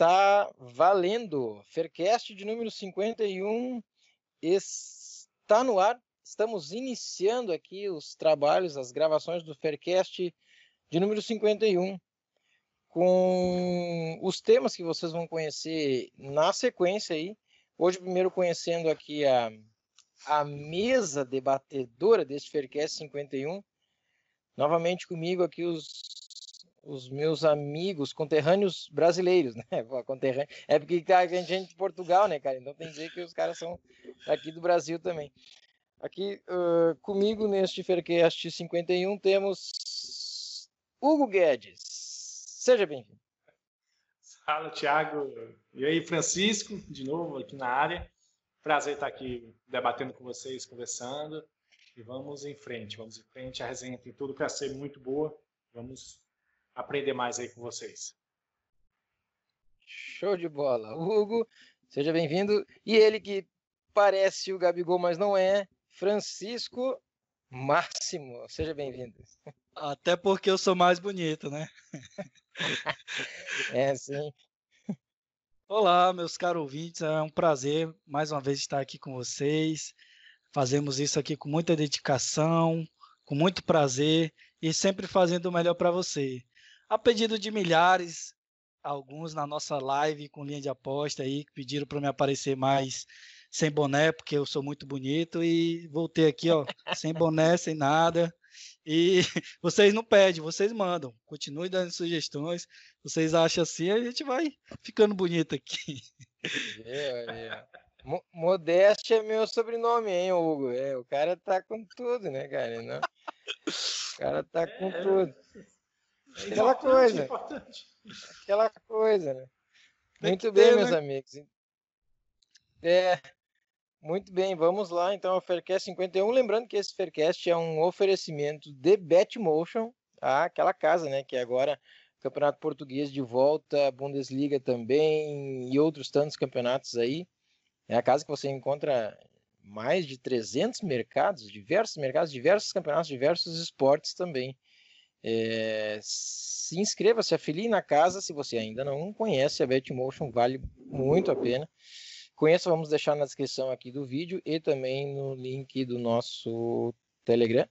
Está valendo. Faircast de número 51 está no ar. Estamos iniciando aqui os trabalhos, as gravações do Faircast de número 51, com os temas que vocês vão conhecer na sequência aí. Hoje, primeiro conhecendo aqui a, a mesa debatedora deste Faircast 51. Novamente comigo aqui os os meus amigos conterrâneos brasileiros, né? Conterrâneo. É porque tá, a gente é de Portugal, né, cara? Então tem que dizer que os caras são aqui do Brasil também. Aqui uh, comigo neste Faircast 51 temos Hugo Guedes. Seja bem-vindo. Fala, Thiago. E aí, Francisco, de novo aqui na área. Prazer estar aqui debatendo com vocês, conversando. E vamos em frente, vamos em frente. A resenha tem tudo para ser muito boa. Vamos aprender mais aí com vocês. Show de bola. Hugo, seja bem-vindo. E ele que parece o Gabigol, mas não é, Francisco Máximo. Seja bem-vindo. Até porque eu sou mais bonito, né? é, sim. Olá, meus caros ouvintes, é um prazer mais uma vez estar aqui com vocês. Fazemos isso aqui com muita dedicação, com muito prazer e sempre fazendo o melhor para você a pedido de milhares, alguns na nossa live com linha de aposta aí, que pediram para me aparecer mais sem boné, porque eu sou muito bonito, e voltei aqui, ó, sem boné, sem nada. E vocês não pedem, vocês mandam. Continue dando sugestões. Vocês acham assim, a gente vai ficando bonito aqui. É, é. Modéstia é meu sobrenome, hein, Hugo? É, o cara tá com tudo, né, cara? Não? O cara tá com é. tudo. É aquela coisa. Importante. Aquela coisa, né? muito bem, ter, meus né? amigos. É, muito bem, vamos lá então ao Faircast 51. Lembrando que esse Faircast é um oferecimento de Betmotion, tá? aquela casa, né? Que agora Campeonato Português de volta, Bundesliga também e outros tantos campeonatos aí. É a casa que você encontra mais de 300 mercados, diversos mercados, diversos campeonatos, diversos esportes também. É, se inscreva, se afilie na casa se você ainda não conhece a Betmotion, vale muito a pena. Conheça, vamos deixar na descrição aqui do vídeo e também no link do nosso Telegram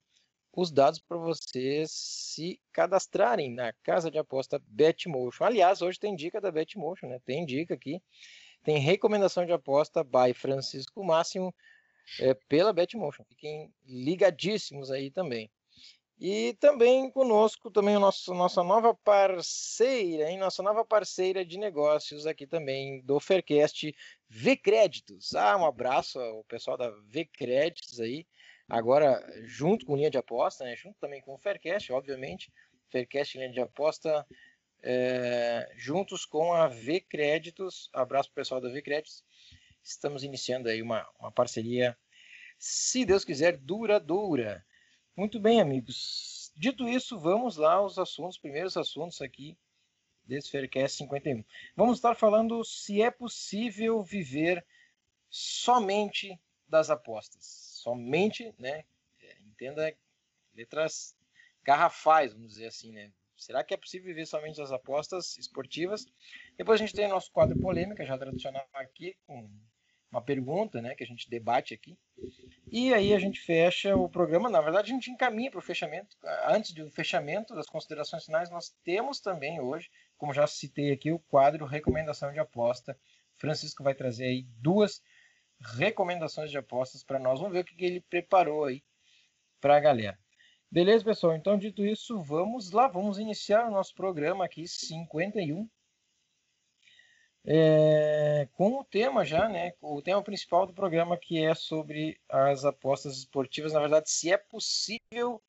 os dados para vocês se cadastrarem na casa de aposta Betmotion. Aliás, hoje tem dica da Betmotion, né? Tem dica aqui. Tem recomendação de aposta by Francisco Máximo é, pela Betmotion. Fiquem ligadíssimos aí também. E também conosco, também o nosso, nossa nova parceira, hein? Nossa nova parceira de negócios aqui também do Faircast, V Créditos. Ah, um abraço ao pessoal da V Créditos aí. Agora, junto com linha de aposta, né? Junto também com o Faircast, obviamente. Faircast linha de aposta, é, juntos com a V Créditos. Abraço pessoal da V Créditos. Estamos iniciando aí uma, uma parceria, se Deus quiser, duradoura. Muito bem, amigos. Dito isso, vamos lá aos assuntos, primeiros assuntos aqui desse Faircast 51. Vamos estar falando se é possível viver somente das apostas. Somente, né? É, entenda letras garrafais, vamos dizer assim, né? Será que é possível viver somente das apostas esportivas? Depois a gente tem nosso quadro polêmica, já tradicional aqui, com uma pergunta, né, que a gente debate aqui. E aí a gente fecha o programa. Na verdade, a gente encaminha para o fechamento. Antes do fechamento das considerações finais, nós temos também hoje, como já citei aqui, o quadro Recomendação de Aposta. Francisco vai trazer aí duas recomendações de apostas para nós. Vamos ver o que ele preparou aí para a galera. Beleza, pessoal? Então, dito isso, vamos lá, vamos iniciar o nosso programa aqui, 51 é, com o tema já, né? O tema principal do programa que é sobre as apostas esportivas, na verdade, se é possível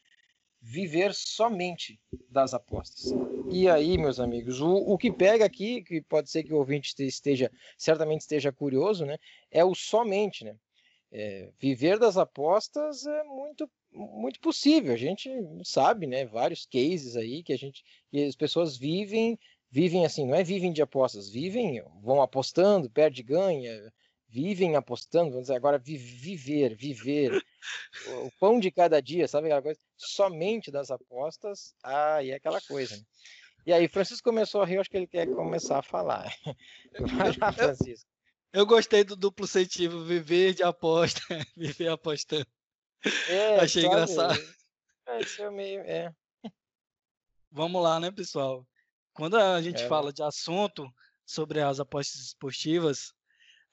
viver somente das apostas. E aí, meus amigos, o, o que pega aqui, que pode ser que o ouvinte esteja, certamente esteja curioso, né? É o somente, né? É, viver das apostas é muito muito possível. A gente sabe, né? Vários cases aí que a gente, que as pessoas vivem vivem assim, não é vivem de apostas, vivem, vão apostando, perde, ganha, vivem apostando, vamos dizer agora viver, viver, o pão de cada dia, sabe aquela coisa? Somente das apostas, aí é aquela coisa. Né? E aí, Francisco começou a rir, acho que ele quer começar a falar. Vai lá, Francisco. Eu gostei do duplo sentido, viver de aposta, viver apostando. É, Achei engraçado. É, isso é meio. É. Vamos lá, né, pessoal? Quando a gente é. fala de assunto sobre as apostas esportivas,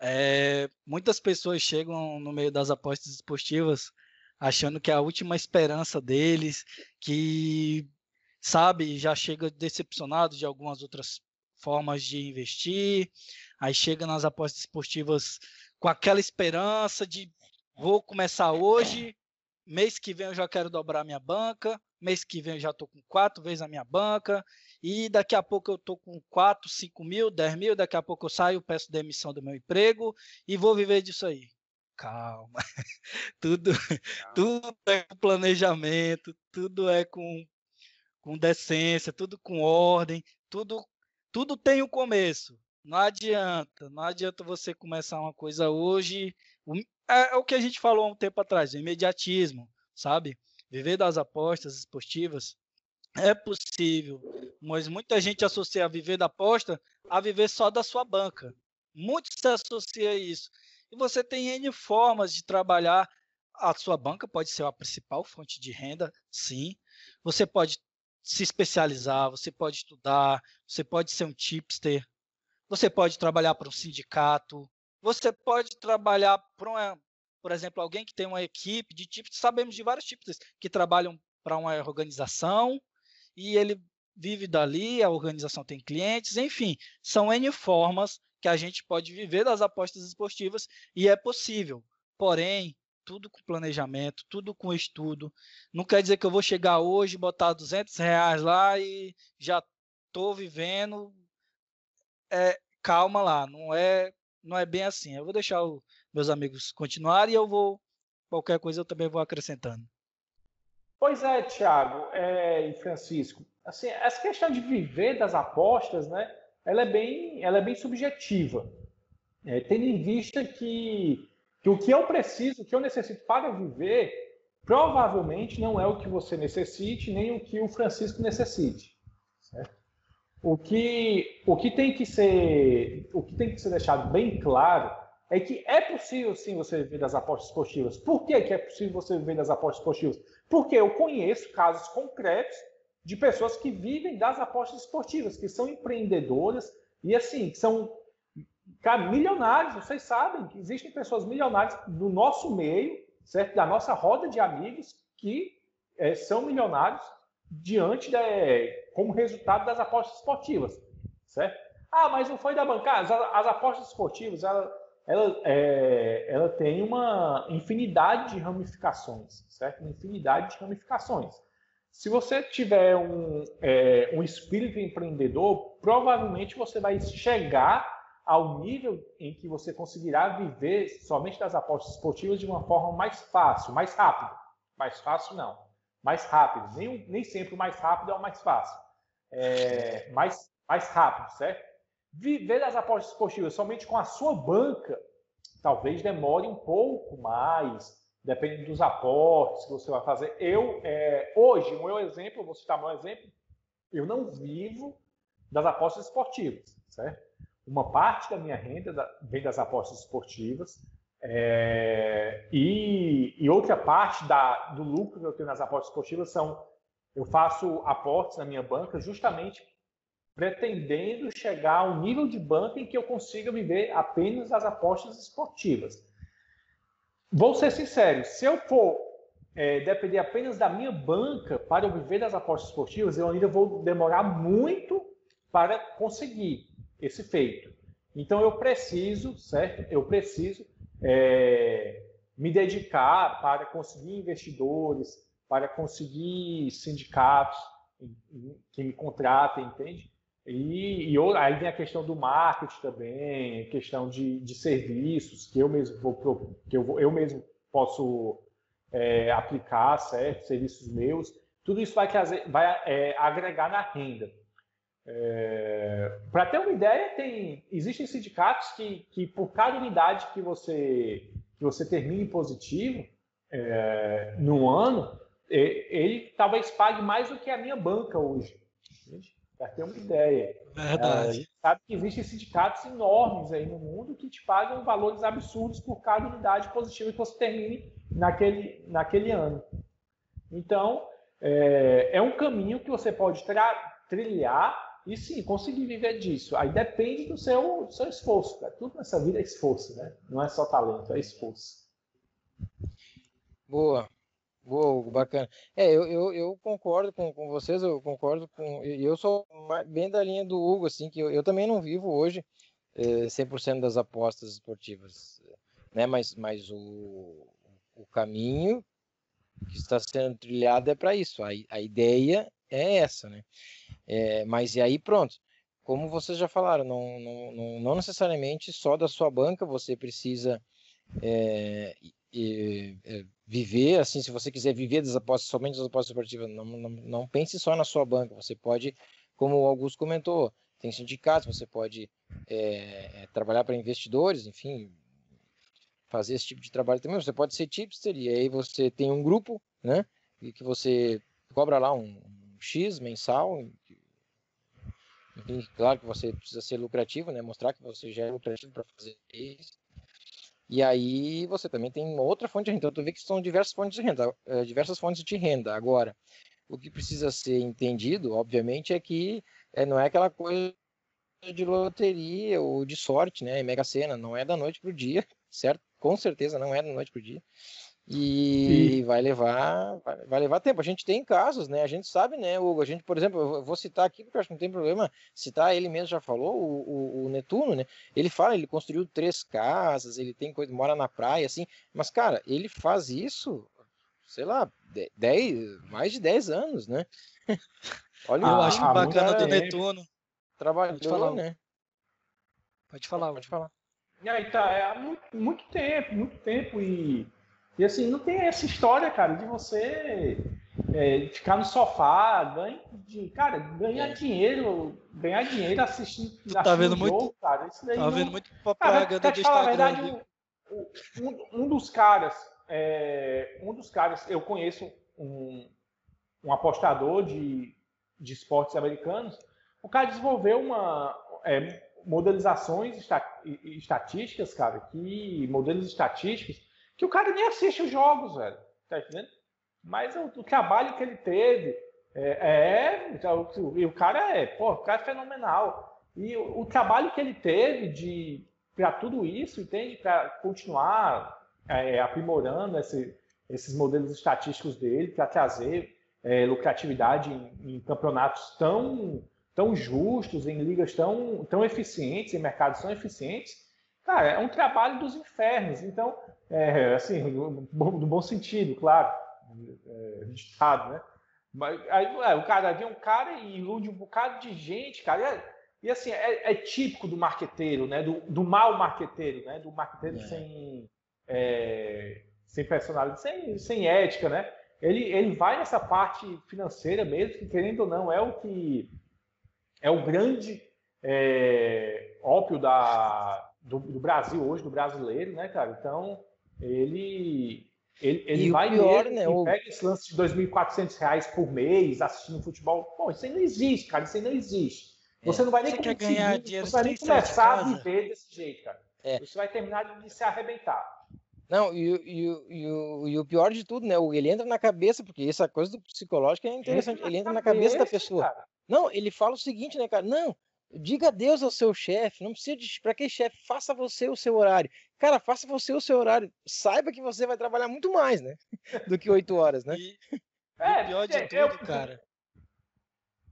é, muitas pessoas chegam no meio das apostas esportivas achando que é a última esperança deles, que sabe, já chega decepcionado de algumas outras formas de investir, aí chega nas apostas esportivas com aquela esperança de vou começar hoje, mês que vem eu já quero dobrar minha banca, mês que vem eu já estou com quatro vezes a minha banca, e daqui a pouco eu estou com 4, 5 mil, 10 mil, daqui a pouco eu saio, peço demissão do meu emprego e vou viver disso aí. Calma, tudo, Calma. tudo é com planejamento, tudo é com, com decência, tudo com ordem, tudo, tudo tem um começo. Não adianta, não adianta você começar uma coisa hoje. É, é o que a gente falou há um tempo atrás, o imediatismo, sabe? Viver das apostas esportivas é possível, mas muita gente associa a viver da aposta a viver só da sua banca. Muitos se associam a isso. E você tem N formas de trabalhar. A sua banca pode ser a principal fonte de renda, sim. Você pode se especializar, você pode estudar, você pode ser um tipster, você pode trabalhar para um sindicato, você pode trabalhar para, uma, por exemplo, alguém que tem uma equipe de tipos. Sabemos de vários tipos que trabalham para uma organização e ele vive dali, a organização tem clientes, enfim, são N formas que a gente pode viver das apostas esportivas e é possível. Porém, tudo com planejamento, tudo com estudo. Não quer dizer que eu vou chegar hoje, botar 200 reais lá e já estou vivendo. É, calma lá, não é, não é bem assim. Eu vou deixar os meus amigos continuarem e eu vou, qualquer coisa eu também vou acrescentando. Pois é, Thiago é, e Francisco. Assim, essa questão de viver das apostas, né? Ela é bem, ela é bem subjetiva, é, tendo em vista que, que o que eu preciso, o que eu necessito para viver, provavelmente não é o que você necessite, nem o que o Francisco necessite. Certo? O que, o que tem que ser, o que tem que ser deixado bem claro é que é possível sim você viver das apostas esportivas. Por que, que é possível você viver das apostas esportivas? Porque eu conheço casos concretos de pessoas que vivem das apostas esportivas, que são empreendedoras e assim, que são cara, milionários. Vocês sabem que existem pessoas milionárias do nosso meio, certo? Da nossa roda de amigos que é, são milionários diante da, como resultado das apostas esportivas, certo? Ah, mas não foi da bancada. As, as apostas esportivas, ela, ela, é, ela tem uma infinidade de ramificações, certo? Uma infinidade de ramificações. Se você tiver um, é, um espírito empreendedor, provavelmente você vai chegar ao nível em que você conseguirá viver somente das apostas esportivas de uma forma mais fácil, mais rápida. Mais fácil não, mais rápido. Nem, nem sempre o mais rápido é o mais fácil. É, mais, mais rápido, certo? Viver das apostas esportivas somente com a sua banca talvez demore um pouco mais, depende dos aportes que você vai fazer. Eu, é, hoje, o meu exemplo, vou citar meu exemplo, eu não vivo das apostas esportivas, certo? Uma parte da minha renda vem das apostas esportivas é, e, e, outra parte da, do lucro que eu tenho nas apostas esportivas são eu faço aportes na minha banca justamente pretendendo chegar a um nível de banca em que eu consiga viver apenas das apostas esportivas. Vou ser sincero, se eu for é, depender apenas da minha banca para eu viver das apostas esportivas, eu ainda vou demorar muito para conseguir esse feito. Então eu preciso, certo? Eu preciso é, me dedicar para conseguir investidores, para conseguir sindicatos que me contratem, entende? E, e aí vem a questão do marketing também, questão de, de serviços que eu mesmo vou que eu, eu mesmo posso é, aplicar, certo? Serviços meus. Tudo isso vai, vai é, agregar na renda. É, Para ter uma ideia, tem, existem sindicatos que, que por cada unidade que você, que você termine positivo é, no ano, ele talvez pague mais do que a minha banca hoje. Para ter uma ideia. Verdade. É, sabe que existem sindicatos enormes aí no mundo que te pagam valores absurdos por cada unidade positiva que você termine naquele, naquele ano. Então, é, é um caminho que você pode trilhar e sim, conseguir viver disso. Aí depende do seu, do seu esforço. Cara. Tudo nessa vida é esforço, né? Não é só talento, é esforço. Boa. Boa, bacana. É, eu, eu, eu concordo com, com vocês, eu concordo com. Eu sou bem da linha do Hugo, assim, que eu, eu também não vivo hoje é, 100% das apostas esportivas, né? Mas, mas o, o caminho que está sendo trilhado é para isso. A, a ideia é essa, né? É, mas e aí, pronto. Como vocês já falaram, não, não, não, não necessariamente só da sua banca você precisa é, e, é, viver, assim, se você quiser viver das apostas, somente das apostas esportivas, não, não, não pense só na sua banca, você pode, como o Augusto comentou, tem sindicatos, você pode é, trabalhar para investidores, enfim, fazer esse tipo de trabalho também. Você pode ser tipster e aí você tem um grupo, né? E que você cobra lá um, um X mensal. Enfim, claro que você precisa ser lucrativo, né? Mostrar que você já é lucrativo para fazer isso. E aí você também tem outra fonte de renda. Então, tu vê que são diversas fontes de renda, eh, diversas fontes de renda. Agora, o que precisa ser entendido, obviamente, é que é, não é aquela coisa de loteria ou de sorte, né? Mega Sena, não é da noite para o dia, certo? Com certeza não é da noite para o dia. E, vai levar vai, levar tempo. A gente tem casos, né? A gente sabe, né, Hugo? A gente, por exemplo, eu vou citar aqui, porque eu acho que não tem problema citar, ele mesmo já falou, o, o, o, Netuno, né? Ele fala, ele construiu três casas, ele tem coisa, mora na praia, assim, mas, cara, ele faz isso, sei lá, dez, mais de 10 anos, né? Olha, eu acho ah, bacana do Netuno. Trabalhou, Pode falar, né? Pode falar, pode falar. E aí tá, é há muito, muito tempo, muito tempo e e assim, não tem essa história, cara, de você é, ficar no sofá, ganha, de, cara, ganhar é. dinheiro, ganhar dinheiro assistindo, assistindo tá vendo jogo, muito, cara. Isso daí tá não... vendo muito propaganda do Instagram. Verdade, um, um, dos caras, é, um dos caras, eu conheço um, um apostador de, de esportes americanos, o cara desenvolveu uma é, modelizações estatísticas, cara, que modelos estatísticos que o cara nem assiste os jogos, velho. Tá entendendo? Mas o, o trabalho que ele teve é, é o, o, cara é, pô, o cara é fenomenal. E o, o trabalho que ele teve de para tudo isso, entende? Para continuar é, aprimorando esse, esses modelos estatísticos dele, para trazer é, lucratividade em, em, campeonatos tão, tão justos, em ligas tão, tão eficientes, em mercados tão eficientes. Cara, é um trabalho dos infernos. Então, é, assim, no, bom sentido, claro, é, ditado, né? Mas aí, é, o cara vem um cara e ilude um bocado de gente, cara. E, e assim, é, é, típico do marqueteiro, né? Do, do mal marqueteiro, né? Do marqueteiro é. sem, é, sem personalidade, sem, sem ética, né? Ele, ele vai nessa parte financeira mesmo, que querendo ou não, é o que é o grande é, ópio da, do, do, Brasil hoje, do brasileiro, né, cara? Então, ele ele, ele vai pior, né, o... pega esse lance de 2.400 reais por mês assistindo futebol. Pô, isso aí não existe, cara. Isso aí não existe. É. Você é, não vai nem conseguir, ganhar dinheiro, você vai nem começar a viver desse jeito, cara. É. Você vai terminar de se arrebentar. Não, e, e, e, o, e o pior de tudo, né? Ele entra na cabeça, porque essa coisa do psicológico é interessante. Ele entra na cabeça da pessoa. Cara. Não, ele fala o seguinte, né, cara? Não, Diga adeus ao seu chefe, não precisa de. Para que chefe? Faça você o seu horário. Cara, faça você o seu horário. Saiba que você vai trabalhar muito mais, né? Do que oito horas, né? E, é, o pior de é, tudo, eu... cara.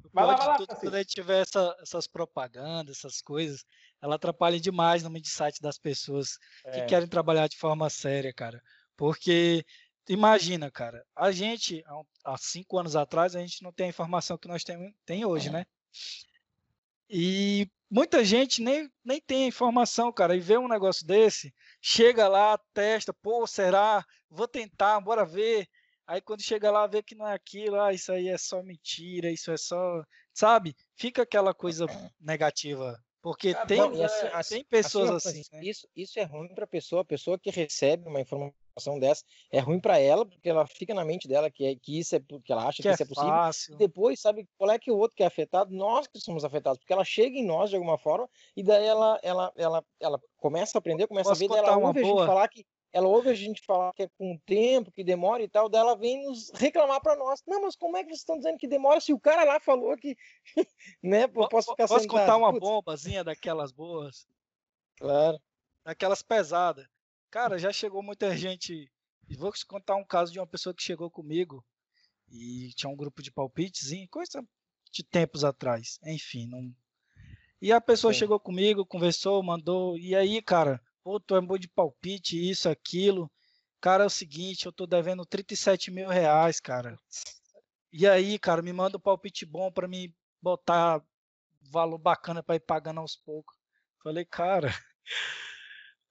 O pior lá, de lá, tudo, assim. quando a gente tiver essa, essas propagandas, essas coisas, ela atrapalha demais no mindset das pessoas é. que querem trabalhar de forma séria, cara. Porque imagina, cara, a gente, há cinco anos atrás, a gente não tem a informação que nós temos tem hoje, né? E muita gente nem, nem tem informação, cara, e vê um negócio desse, chega lá, testa, pô, será? Vou tentar, bora ver. Aí quando chega lá, vê que não é aquilo, ah, isso aí é só mentira, isso é só. Sabe? Fica aquela coisa negativa. Porque ah, tem, bom, assim, tem assim, pessoas assim. assim né? isso, isso é ruim para a pessoa, a pessoa que recebe uma informação situação dessa é ruim para ela, porque ela fica na mente dela que, é, que isso é que ela acha que, que é isso é possível. Fácil. E depois, sabe qual é que o outro que é afetado? Nós que somos afetados, porque ela chega em nós de alguma forma e daí ela ela ela, ela começa a aprender, começa Posso a ver, daí ela ouve boa? a gente falar que ela ouve a gente falar que é com tempo, que demora e tal, daí ela vem nos reclamar para nós. Não, mas como é que vocês estão dizendo que demora se o cara lá falou que, né, posso ficar Posso sentado. contar uma Putz. bombazinha daquelas boas? Claro. Daquelas pesadas. Cara, já chegou muita gente. Vou contar um caso de uma pessoa que chegou comigo e tinha um grupo de palpites, coisa de tempos atrás. Enfim, não. E a pessoa Sim. chegou comigo, conversou, mandou. E aí, cara, pô, tu é bom de palpite, isso, aquilo. Cara, é o seguinte, eu tô devendo 37 mil reais, cara. E aí, cara, me manda um palpite bom para me botar valor bacana para ir pagando aos poucos. Falei, cara,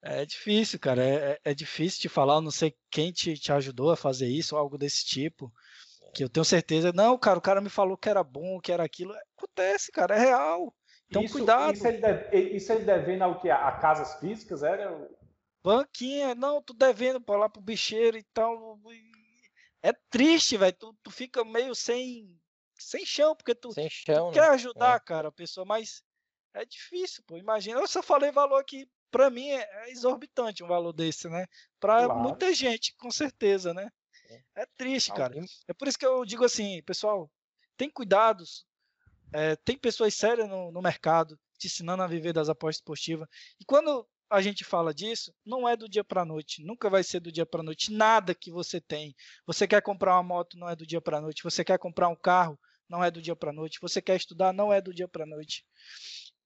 é difícil, cara. É, é, é difícil te falar. Eu não sei quem te, te ajudou a fazer isso, ou algo desse tipo. Que eu tenho certeza. Não, cara, o cara me falou que era bom, que era aquilo. Acontece, cara, é real. Então, isso, cuidado. Isso ele, deve, isso ele devendo ao que? A casas físicas, era? Banquinha, não, tu devendo para lá pro bicheiro e tal. É triste, velho. Tu, tu fica meio sem, sem chão, porque tu, sem chão, tu quer né? ajudar, é. cara, a pessoa, mas é difícil, pô. Imagina, eu só falei valor aqui, para mim é, é exorbitante um valor desse, né? Para claro. muita gente, com certeza, né? É, é triste, cara. É por isso que eu digo assim, pessoal, tem cuidados, é, tem pessoas sérias no, no, mercado te ensinando a viver das apostas esportivas. E quando a gente fala disso, não é do dia para noite, nunca vai ser do dia para noite. Nada que você tem. Você quer comprar uma moto, não é do dia para noite. Você quer comprar um carro, não é do dia para noite. Você quer estudar, não é do dia para noite.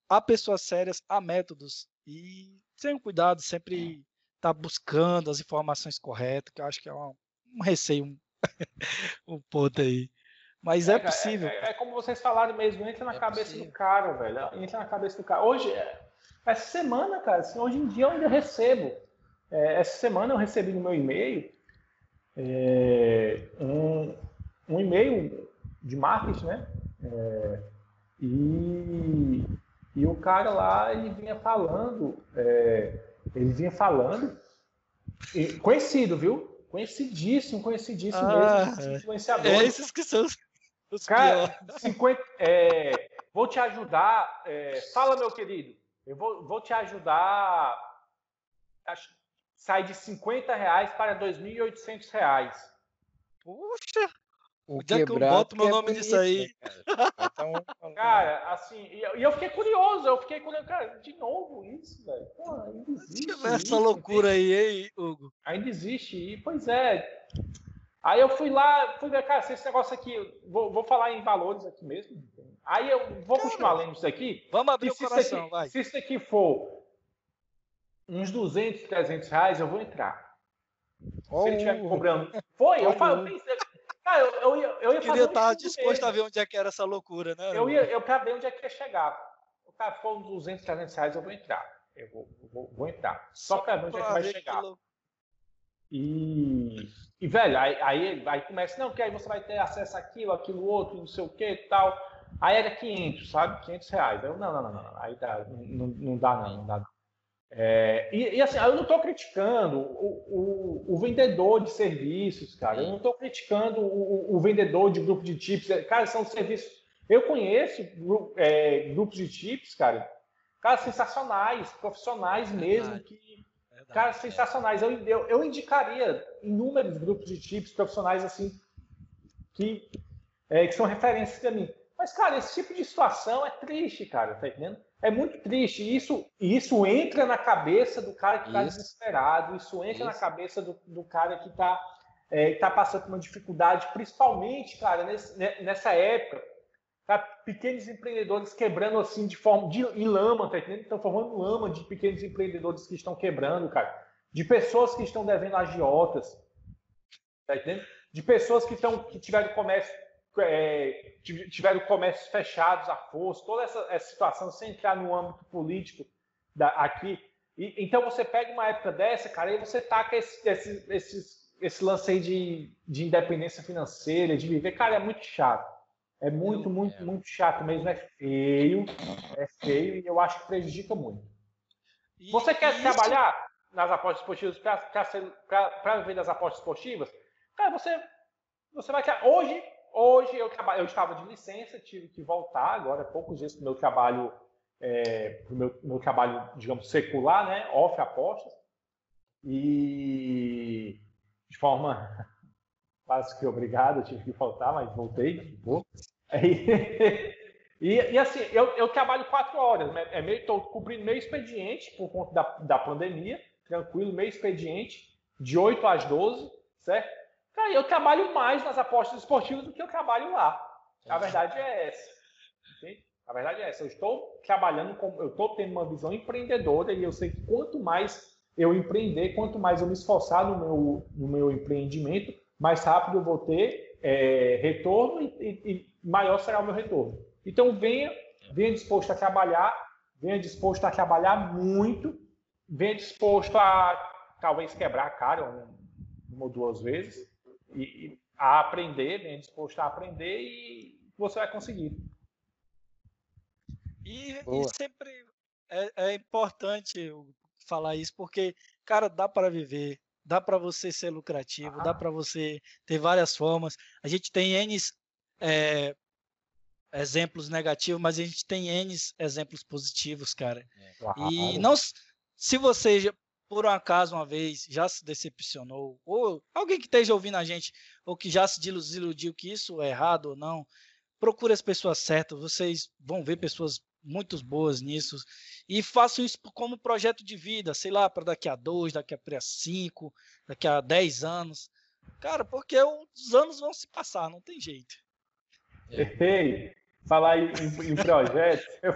Há pessoas sérias, há métodos e tenham cuidado, sempre estar tá buscando as informações corretas, que eu acho que é um, um receio um, um ponto aí. Mas é, é possível. É, é, é, como vocês falaram mesmo, entra na é cabeça possível. do cara, velho. Entra na cabeça do cara. Hoje, é, essa semana, cara, assim, hoje em dia eu ainda recebo. É, essa semana eu recebi no meu e-mail um, um e-mail de marketing, né? e, e o cara lá, ele vinha falando, ele vinha falando, conhecido, viu? Conhecidíssimo, conhecidíssimo ah, mesmo, influenciador. É esses que são os Cara, 50, é, vou te ajudar. É, fala, meu querido. Eu vou, vou te ajudar. Acho, sai de 50 reais para 2.800 reais. Puxa! O dia que eu boto meu é nome nisso aí. Cara, cara assim, e eu, fiquei curioso, eu fiquei curioso, cara, de novo isso, velho. Pô, ainda existe. Essa isso, loucura aí, hein, Hugo? Ainda existe, e pois é. Aí eu fui lá, fui ver, cara, se esse negócio aqui, vou, vou falar em valores aqui mesmo. Aí eu vou cara, continuar lendo isso aqui. Vamos abrir o coração, aqui, vai. Se isso aqui for uns 200, 300 reais, eu vou entrar. Oh. Se ele estiver me cobrando. Foi, eu, falo, eu pensei, Cara, eu, eu, ia, eu ia Queria estar disposto a ver onde é que era essa loucura, né? Eu ia eu pra ver onde é que ia chegar. O cara for uns 200, 300 reais, eu vou entrar. Eu vou, vou, vou entrar. Só, Só pra ver onde é que vai chegar. E, e, velho, aí, aí, aí começa, não, que aí você vai ter acesso àquilo, aquilo outro, não sei o que e tal. Aí era 500, sabe? 500 reais. Eu, não, não, não, não, aí não, não dá não, não dá não. É, e, e, assim, eu não estou criticando o, o, o, vendedor de serviços, cara. Eu não estou criticando o, o, vendedor de grupo de chips. Cara, são serviços. Eu conheço é, grupos de chips, cara. Cara, sensacionais, profissionais mesmo, Verdade. que. Verdade, cara, sensacionais. Eu, eu, eu indicaria inúmeros grupos de chips profissionais assim que, é, que são referências para mim. Mas, cara, esse tipo de situação é triste, cara, tá entendendo? É muito triste. E isso, isso entra na cabeça do cara que está desesperado, isso entra isso. na cabeça do, do cara que está é, tá passando por uma dificuldade, principalmente, cara, nesse, nessa época. Tá? Pequenos empreendedores quebrando assim de forma de em lama, tá entendendo? Estão formando lama de pequenos empreendedores que estão quebrando, cara. De pessoas que estão devendo agiotas, tá entendendo? De pessoas que, estão, que tiveram comércio é, tiveram comércios fechados à força, toda essa, essa, situação sem entrar no âmbito político da, aqui. E, então você pega uma época dessa, cara, e você taca esse, esse, esse, esse lance aí de, de independência financeira, de viver, cara, é muito chato. É muito, muito, muito chato mesmo. É feio, é feio e eu acho que prejudica muito. E, você quer trabalhar? nas apostas esportivas para viver das apostas esportivas, cara, você, você vai. Hoje, hoje eu, eu estava de licença, tive que voltar agora, poucos dias para o meu trabalho, é, meu, meu trabalho, digamos, secular, né? Off apostas. E de forma quase que obrigado, tive que faltar, mas voltei. Vou. E, e, assim, eu, eu, trabalho quatro horas, né? é meio, estou cobrindo meu expediente por conta da, da pandemia, tranquilo, meio expediente, de 8 às 12, certo? Cara, eu trabalho mais nas apostas esportivas do que eu trabalho lá. A verdade é essa. Entende? A verdade é essa. Eu estou trabalhando, com, eu estou tendo uma visão empreendedora e eu sei que quanto mais eu empreender, quanto mais eu me esforçar no meu, no meu empreendimento, mais rápido eu vou ter é, retorno e, e, e maior será o meu retorno. Então venha, venha disposto a trabalhar, venha disposto a trabalhar muito, venha disposto a talvez quebrar a cara uma ou duas vezes e, e a aprender, venha disposto a aprender e você vai conseguir. E, e sempre é, é, importante falar isso porque, cara, dá para viver, dá para você ser lucrativo, ah. dá para você ter várias formas. A gente tem N é, exemplos negativos, mas a gente tem N exemplos positivos, cara. É. E não se você por um acaso uma vez já se decepcionou, ou alguém que esteja ouvindo a gente, ou que já se desiludiu que isso é errado ou não, procure as pessoas certas, vocês vão ver pessoas muito boas nisso, e façam isso como projeto de vida, sei lá, para daqui a dois, daqui a cinco, daqui a dez anos. Cara, porque os anos vão se passar, não tem jeito. Ei, falar em, em, em projeto, eu,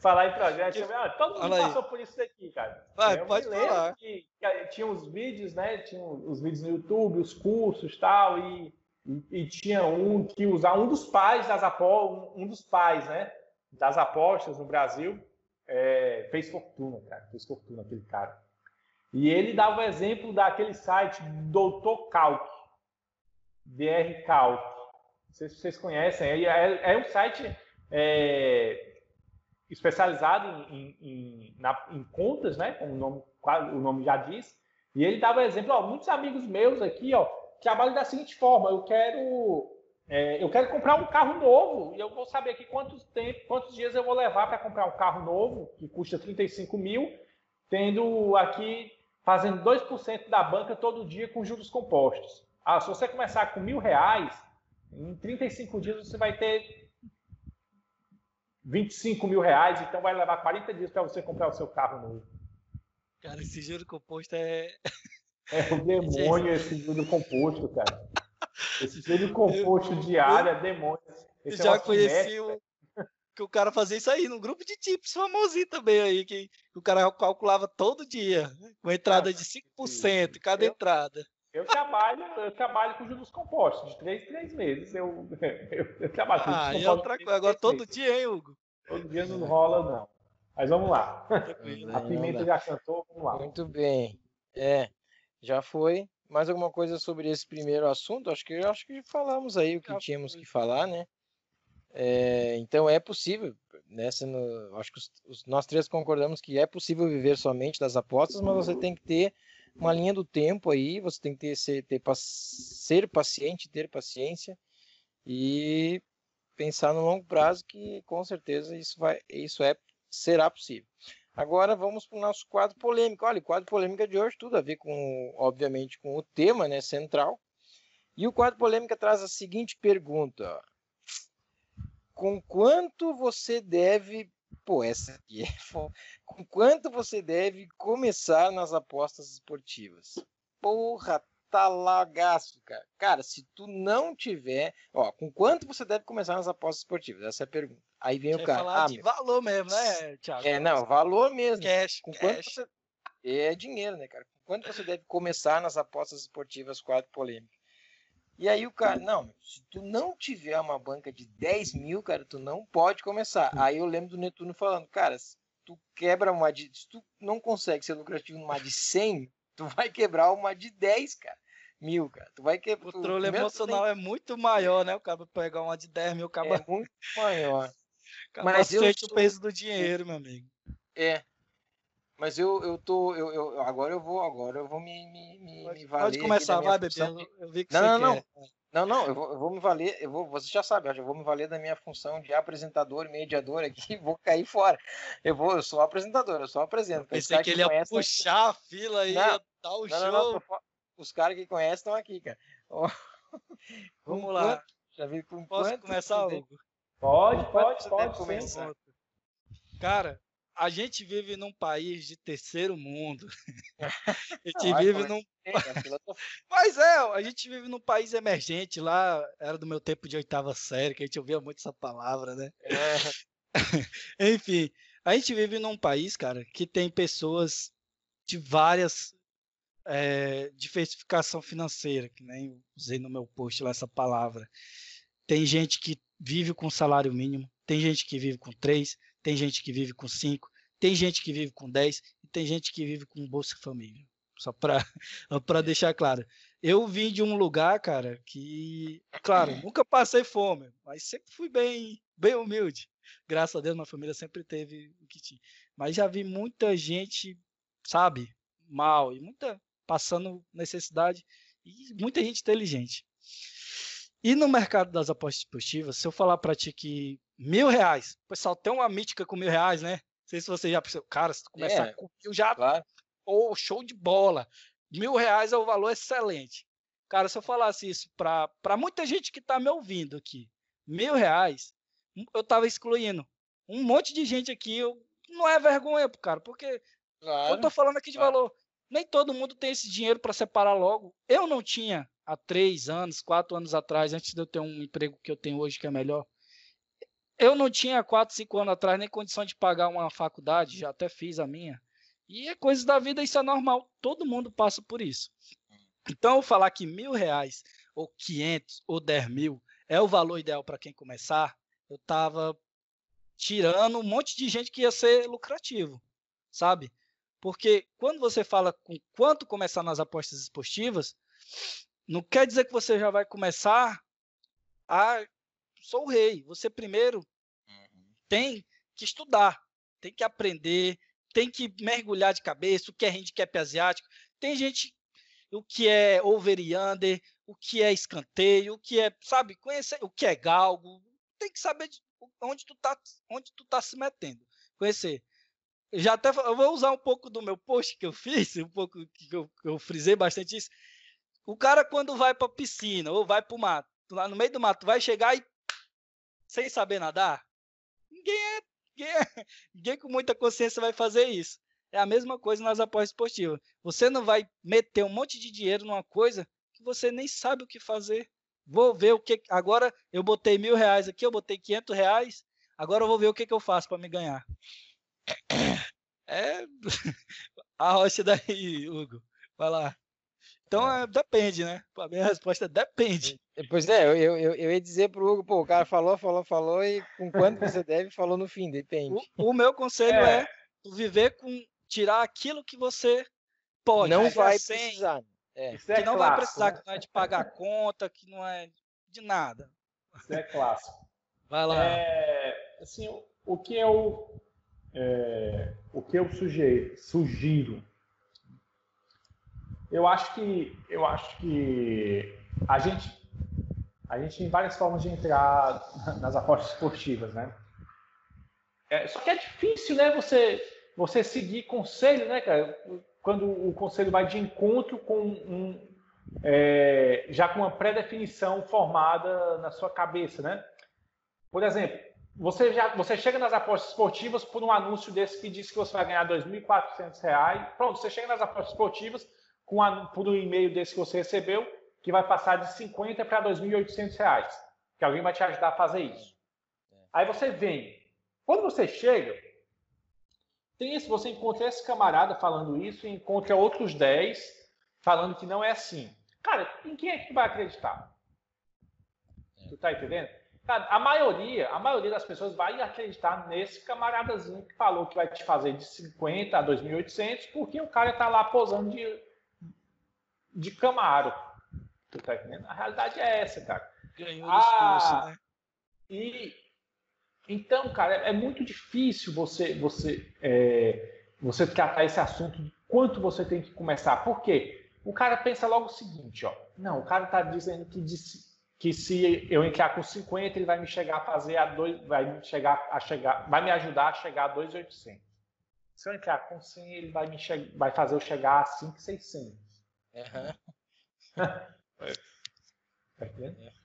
falar em projeto, eu, ah, todo mundo passou por isso daqui, cara. Vai, eu pode falar. Que, que, tinha os vídeos, né? Tinha os vídeos no YouTube, os cursos tal, e, e, e tinha um que usar um dos pais das apostas, um dos pais, né? Das apostas no Brasil, é, fez fortuna, cara. Fez fortuna aquele cara. E ele dava o exemplo daquele site Doutor Calc, DR Calc sei se vocês conhecem. É, é, um site é, especializado em, em, na, em, contas, né? Como o nome, o nome já diz. E ele dava exemplo, ó, muitos amigos meus aqui, ó, trabalham da seguinte forma: eu quero, é, eu quero comprar um carro novo e eu vou saber aqui quantos tempo, quantos dias eu vou levar para comprar um carro novo que custa 35 mil, tendo aqui fazendo 2% da banca todo dia com juros compostos. Ah, se você começar com mil reais, em 35 dias você vai ter 25 mil reais, então vai levar 40 dias para você comprar o seu carro novo. Cara, esse juro composto é. É o demônio esse juro composto, cara. Esse juro composto diário é demônio. Esse eu já conheci o, que o cara fazia isso aí num grupo de tips famosinho também aí, que o cara calculava todo dia, com entrada de 5% cada eu, entrada. Eu trabalho, eu trabalho com juros compostos, de três em três meses. Eu, eu, eu trabalho com ah, e outra coisa, agora todo meses. dia, hein, Hugo? Todo dia não rola, não. Mas vamos lá. A Pimenta já cantou, vamos lá. Muito bem. É, já foi. Mais alguma coisa sobre esse primeiro assunto? Acho que acho que falamos aí o que tínhamos que falar, né? É, então é possível, nessa, no, acho que os, os, nós três concordamos que é possível viver somente das apostas, mas você tem que ter uma linha do tempo aí, você tem que ter, ser, ter, ser paciente, ter paciência e pensar no longo prazo que com certeza isso vai isso é será possível. Agora vamos para o nosso quadro polêmico. Olha, o quadro polêmica de hoje tudo a ver com, obviamente, com o tema, né, central. E o quadro polêmica traz a seguinte pergunta: Com quanto você deve Pô, essa aqui é Com quanto você deve começar nas apostas esportivas? Porra, tá lagaço, cara. Cara, se tu não tiver. Ó, com quanto você deve começar nas apostas esportivas? Essa é a pergunta. Aí vem você o cara. Falar ah, de meu... valor mesmo, né, Thiago? É, não, valor mesmo. Cash, com cash. quanto você. É dinheiro, né, cara? Com quanto você deve começar nas apostas esportivas quadro polêmica? E aí o cara, não, se tu não tiver uma banca de 10 mil, cara, tu não pode começar. Aí eu lembro do Netuno falando, cara, se tu quebra uma de. Se tu não consegue ser lucrativo numa de 100, tu vai quebrar uma de 10, cara. Mil, cara. Tu vai quebrar. O controle emocional tem... é muito maior, né? O cara pegar uma de 10 mil, acaba. É muito maior. Mas eu sou... o peso do dinheiro, meu amigo. É. Mas eu, eu tô. Eu, eu, agora eu vou, agora eu vou me, me, me, Pode, me valer. pode começar, vai, bebê. Eu, eu vi que Não, você não, não. quer. Não, não, eu vou, eu vou me valer, eu vou, você já sabe, eu vou me valer da minha função de apresentador, mediador aqui, e vou cair fora. Eu vou, eu sou apresentador, eu só apresento. Pensei que ele ia conhecem- puxar a fila aí, Não, ia dar o Não, show. não, não, tô os caras que conhecem estão aqui, cara. Ó, Vamos lá. quanto- Já vi com Posso quanto começar, Hugo? Pode, Pode, pode, pode pode. começar. Cara, a gente vive num país de terceiro mundo. A gente Não, vive num. É, tá- Mas é, a gente vive num país emergente. Lá era do meu tempo de oitava série, que a gente ouvia muito essa palavra, né? É, Enfim, a gente vive num país, cara, que tem pessoas de várias eh, diversificação financeira, que nem usei no meu post lá essa palavra. Tem gente que vive com salário mínimo, tem gente que vive com três, tem gente que vive com cinco, tem gente que vive com 10 e tem gente que vive com Bolsa Família. Só para deixar claro. Eu vim de um lugar, cara, que, claro, nunca passei fome, mas sempre fui bem, bem humilde. Graças a Deus, minha família sempre teve o que tinha. Mas já vi muita gente, sabe, mal e muita passando necessidade e muita gente inteligente. E no mercado das apostas esportivas, se eu falar para ti que mil reais, o pessoal tem uma mítica com mil reais, né? Não sei se você já percebeu. Cara, se tu começar É. com mil, já claro. Ô, show de bola. Mil reais é o valor excelente. Cara, se eu falasse isso para muita gente que está me ouvindo aqui, mil reais, um- eu tava excluindo. Um monte de gente aqui, eu, não é vergonha, cara, porque eu Claro. tô falando aqui de claro. valor. Nem todo mundo tem esse dinheiro para separar logo. Eu não tinha há três anos, quatro anos atrás, antes de eu ter um emprego que eu tenho hoje, que é melhor. Eu não tinha há quatro, cinco anos atrás nem condição de pagar uma faculdade, já até fiz a minha. E é coisa da vida, isso é normal. Todo mundo passa por isso. Então, falar que mil reais, ou quinhentos, ou dez mil é o valor ideal para quem começar, eu tava tirando um monte de gente que ia ser lucrativo, sabe? Porque quando você fala com quanto começar nas apostas esportivas, não quer dizer que você já vai começar a sou o rei. Você primeiro Uhum. tem que estudar, tem que aprender, tem que mergulhar de cabeça, o que é handicap asiático. Tem gente, o que é over e under, o que é escanteio, o que é, sabe, conhecer o que é galgo. Tem que saber de onde tu tá, onde tu tá se metendo. Conhecer. Eu já até eu vou usar um pouco do meu post que eu fiz, um pouco que eu, eu frisei bastante isso. O cara quando vai para piscina ou vai para o mato, lá no meio do mato, vai chegar e sem saber nadar, ninguém é, ninguém, é, ninguém com muita consciência vai fazer isso. É a mesma coisa nas apostas esportivas. Você não vai meter um monte de dinheiro numa coisa que você nem sabe o que fazer. Vou ver o que. Agora eu botei mil reais aqui, eu botei 500 reais. Agora eu vou ver o que, que eu faço para me ganhar. É a rocha daí, Hugo. Vai lá. Então é, depende, né? A minha resposta é depende. Pois é, eu, eu, eu, ia dizer pro Hugo, pô, o cara falou, falou, falou, e com quanto você deve, falou no fim, depende. O, o meu conselho É. é, viver com tirar aquilo que você pode. não vai sem, precisar. É. Isso é que não vai clássico, precisar, né? que não é de pagar conta, que não é de nada. Isso é clássico. Vai lá. É, assim, o, o que eu é, o que eu sugiro, sugiro eu acho que eu acho que a gente a gente tem várias formas de entrar nas apostas esportivas, né? É, só que é difícil, né? Você você seguir conselho, né, cara? Quando o conselho vai de encontro com um é, já com uma pré-definição formada na sua cabeça, né? Por exemplo, você já você chega nas apostas esportivas por um anúncio desse que diz que você vai ganhar R$ 2.400. Pronto, você chega nas apostas esportivas com a, por um e-mail desse que você recebeu que vai passar de 50 para R$ 2.800, que alguém vai te ajudar a fazer isso. Aí você vem. Quando você chega, tem esse, você encontra esse camarada falando isso e encontra outros 10 falando que não é assim. Cara, em quem é que vai acreditar? Tu tá entendendo? Cara, a maioria, a maioria das pessoas vai acreditar nesse camaradazinho que falou que vai te fazer de 50 a 2.800 porque o cara tá lá posando de, de Camaro. Tu tá entendendo? A realidade é essa, cara. Ganhou Ah, discurso, né? E então, cara, é muito difícil você você é, você tratar esse assunto de quanto você tem que começar. Por quê? O cara pensa logo o seguinte, ó. Não, o cara está dizendo que, que se eu entrar com 50, ele vai me chegar a fazer a dois, vai me chegar a chegar, vai me ajudar a chegar a 2.800. Se eu entrar com 100, ele vai me vai fazer eu chegar a 5.600. Tá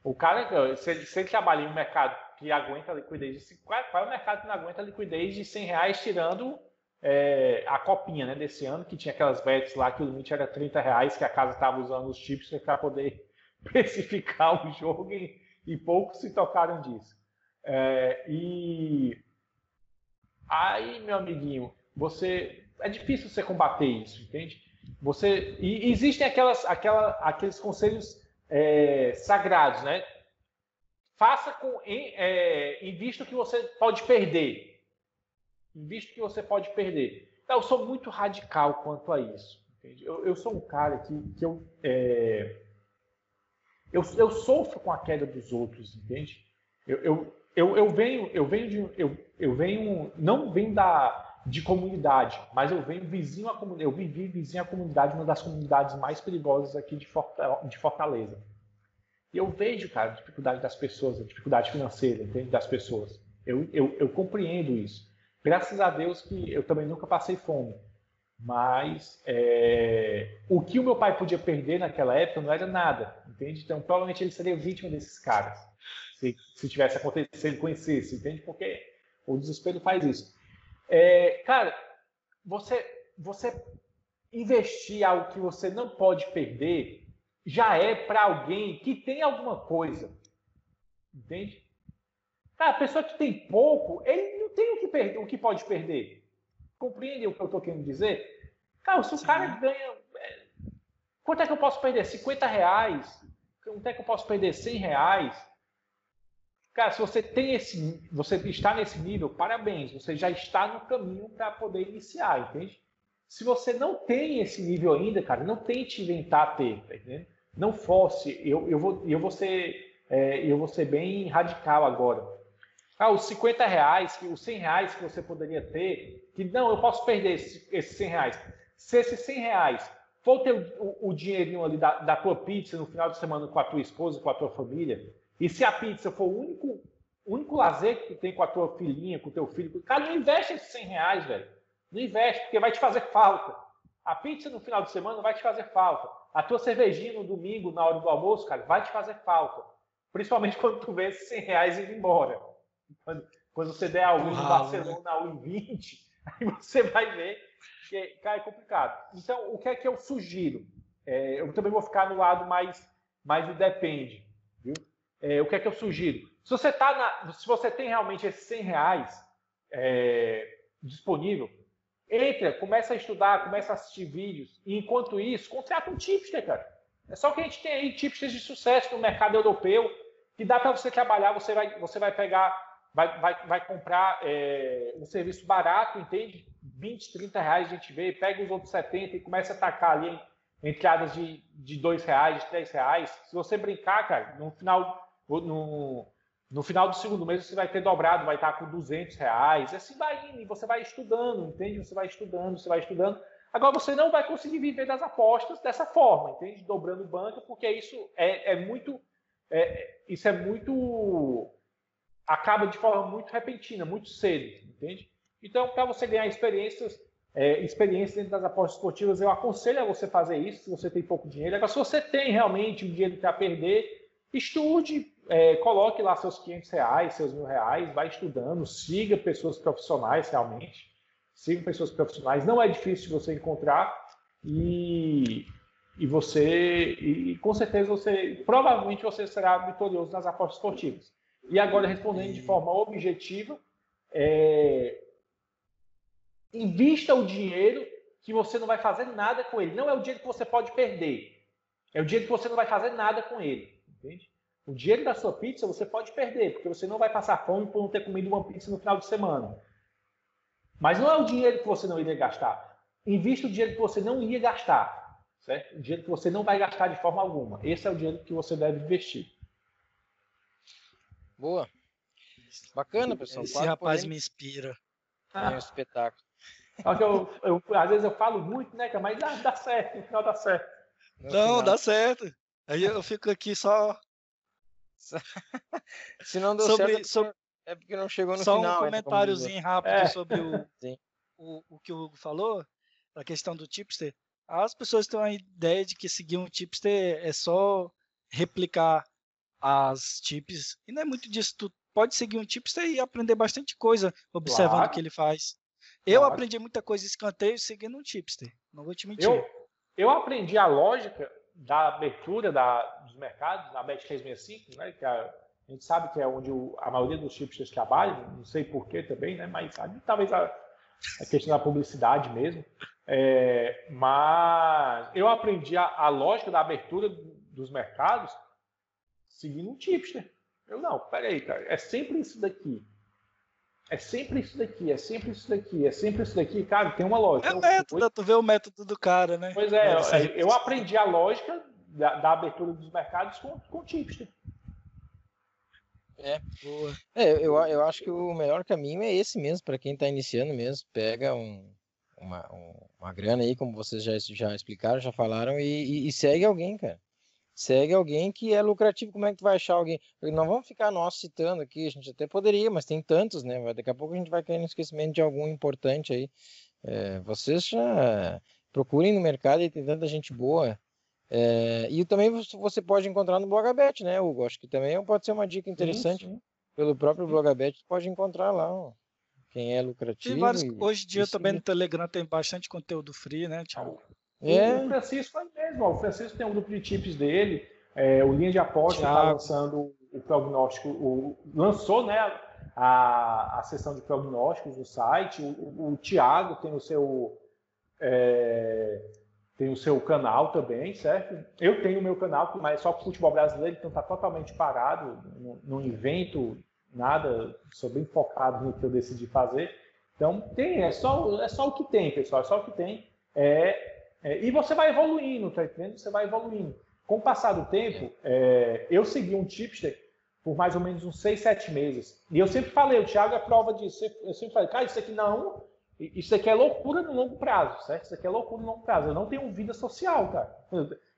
o cara, se ele, se ele trabalha em um mercado que aguenta liquidez de qual, qual é o mercado que não aguenta liquidez de 100 reais tirando é, a copinha né, desse ano, que tinha aquelas bets lá que o limite era 30 reais, que a casa estava usando os chips para poder precificar o jogo e, e poucos se tocaram disso. É, e aí, meu amiguinho, você é difícil você combater isso, entende? Você e existem aquelas, aquela, aqueles conselhos é, sagrados, né? Faça com em, é, invista que você pode perder, invista que você pode perder. Então, eu sou muito radical quanto a isso. Eu, eu sou um cara que, que eu, é, eu, eu sofro com a queda dos outros, entende? Eu, eu, eu, eu venho, eu venho de, eu, eu venho, não venho da de comunidade, mas eu venho vizinho à comunidade, eu vivi vizinho à comunidade, uma das comunidades mais perigosas aqui de Fortaleza. E eu vejo, cara, a dificuldade das pessoas, a dificuldade financeira, entende, das pessoas. Eu, eu, eu compreendo isso. Graças a Deus que eu também nunca passei fome. Mas é, o que o meu pai podia perder naquela época não era nada, entende? Então, provavelmente ele seria vítima desses caras, se, se tivesse acontecido, se ele conhecesse, entende? Porque o desespero faz isso. É, cara, você, você investir algo que você não pode perder já é para alguém que tem alguma coisa. Entende? Cara, a pessoa que tem pouco, ele não tem o que, perder, o que pode perder. Compreende o que eu estou querendo dizer? Cara, se o Sim. cara ganha. É, quanto é que eu posso perder? 50 reais? Quanto é que eu posso perder? 100 reais? Cara, se você tem esse, você está nesse nível, parabéns, você já está no caminho para poder iniciar, entende? Se você não tem esse nível ainda, cara, não tente inventar ter, tá entendendo? Não force. Eu, eu, vou, eu, vou ser, é, eu vou ser bem radical agora. Ah, os 50 reais, os 100 reais que você poderia ter, que não, eu posso perder esses 100 reais. Se esses 100 reais for ter o, o dinheirinho ali da, da tua pizza no final de semana com a tua esposa, com a tua família, e se a pizza for o único, único lazer que tu tem com a tua filhinha, com o teu filho, cara, não investe esses 100 reais, velho. Não investe, porque vai te fazer falta. A pizza no final de semana vai te fazer falta. A tua cervejinha no domingo, na hora do almoço, cara, vai te fazer falta. Principalmente quando tu vê esses 100 reais indo embora. Quando, quando você der algum no Barcelona a 1,20, aí você vai ver que, cara, é complicado. Então, o que é que eu sugiro? É, eu também vou ficar no lado mais, mais do depende. É, o que é que eu sugiro? Se você, tá na, se você tem realmente esses 100 reais é, disponível, entra, começa a estudar, começa a assistir vídeos, e enquanto isso, contrata um tipster, cara. É só que a gente tem aí tipsters de sucesso no mercado europeu, que dá para você trabalhar, você vai, você vai pegar, vai, vai, vai comprar é, um serviço barato, entende? 20, 30 reais a gente vê, pega os outros 70 e começa a tacar ali entradas de, de 2 reais, de 3 reais. Se você brincar, cara, no final no, no final do segundo mês você vai ter dobrado, vai estar com 200 reais. Assim vai indo, e você vai estudando, entende? Você vai estudando, você vai estudando. Agora você não vai conseguir viver das apostas dessa forma, entende? Dobrando banca, porque isso é, é muito. É, isso é muito. acaba de forma muito repentina, muito cedo, entende? Então, para você ganhar experiências, é, experiência dentro das apostas esportivas, eu aconselho a você fazer isso se você tem pouco dinheiro. Agora, se você tem realmente um dinheiro para perder, estude, é, coloque lá seus 500 reais, seus mil reais, vai estudando, siga pessoas profissionais realmente, siga pessoas profissionais, não é difícil você encontrar e, e você, e com certeza você, provavelmente você será vitorioso nas apostas esportivas. E agora respondendo de forma objetiva, é, invista o dinheiro que você não vai fazer nada com ele. Não é o dinheiro que você pode perder, é o dinheiro que você não vai fazer nada com ele, entende? O dinheiro da sua pizza você pode perder, porque você não vai passar fome por não ter comido uma pizza no final de semana. Mas não é o dinheiro que você não iria gastar. Invista o dinheiro que você não ia gastar. Certo? O dinheiro que você não vai gastar de forma alguma. Esse é o dinheiro que você deve investir. Boa. Bacana, pessoal. Esse Quatro rapaz me inspira. É um espetáculo. Só que eu, eu, às vezes eu falo muito, né, mas dá, dá certo, no final dá certo. No não, final. dá certo. Aí eu fico aqui só. Se não deu sobre, certo, é sobre... é porque não chegou no só final. Só um comentáriozinho rápido é. sobre o, o, o que o Hugo falou, a questão do tipster. As pessoas têm a ideia de que seguir um tipster é só replicar as tips. E não é muito disso. Tu pode seguir um tipster e aprender bastante coisa observando claro. o que ele faz. Eu claro. aprendi muita coisa escanteio seguindo um tipster. Não vou te mentir. Eu, eu aprendi a lógica da abertura da, dos mercados, na Bet 365, né? Que a, a gente sabe que é onde o, a maioria dos tipsters trabalham, não sei porquê também, né? Mas sabe, talvez a, a questão da publicidade mesmo. É, mas eu aprendi a, a, lógica da abertura dos mercados seguindo um tipster. Eu não, peraí, cara, é sempre isso daqui. É sempre isso daqui, é sempre isso daqui, é sempre isso daqui, cara, tem uma lógica. É o método, tu vê o método do cara, né? Pois é, eu, eu aprendi a lógica da, da, abertura dos mercados com, com tipster. É, boa. É, eu, eu acho que o melhor caminho é esse mesmo, para quem está iniciando mesmo. Pega um, uma, uma grana aí, como vocês já, já explicaram, já falaram, e, e, e, segue alguém, cara. Segue alguém que é lucrativo. Como é que tu vai achar alguém? Não vamos ficar nós citando aqui, a gente até poderia, mas tem tantos, né? Daqui a pouco a gente vai cair no esquecimento de algum importante aí. É, vocês já procurem no mercado e tem tanta gente boa. É, e também você pode encontrar no Blogabet, né, Hugo? Acho que também pode ser uma dica interessante. Pelo próprio Blogabet, pode encontrar lá. Ó quem é lucrativo. Vários, hoje em dia também no Telegram tem bastante conteúdo free, né, Thiago? É. O Francisco é mesmo, ó, o Francisco tem um grupo de tips dele, é, o Linha de Aposta está lançando o prognóstico, o, lançou né, a, a sessão de prognósticos no site, o, o, o Thiago tem o seu é, tem o seu canal também, certo? Eu tenho o meu canal, mas só para o futebol brasileiro, então está totalmente parado num evento nada, sou bem focado no que eu decidi fazer. Então, tem, é só, é só o que tem, pessoal, é só o que tem. É, é e você vai evoluindo, tá entendendo? Você vai evoluindo. Com o passar do tempo, é, eu segui um tipster por mais ou menos uns 6, 7 meses. E eu sempre falei, o Thiago é prova disso. Eu sempre falei, cara, isso aqui não, isso aqui é loucura no longo prazo, certo? Isso aqui é loucura no longo prazo. Eu não tenho vida social, cara.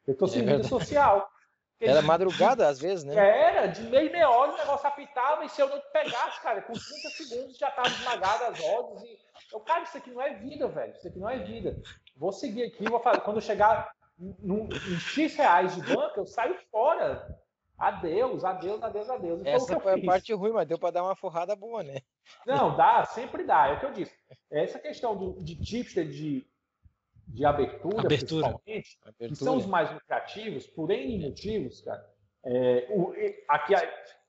Eu tô sem é vida social. Era madrugada às vezes, né? Era, de meia meia hora o negócio apitava e se eu não pegasse, cara, com 30 segundos já tava esmagado as rodas e eu, cara, isso aqui não é vida, velho, isso aqui não é vida. Vou seguir aqui, vou fazer, quando eu chegar num, em X reais de banca, eu saio fora. Adeus, adeus, adeus, adeus. Essa foi a parte ruim, mas deu para dar uma forrada boa, né? Não, dá, sempre dá, é o que eu disse. Essa questão do, de tipster, de de abertura, abertura. principalmente, abertura. que são os mais lucrativos, por N motivos, cara. É, o, aqui,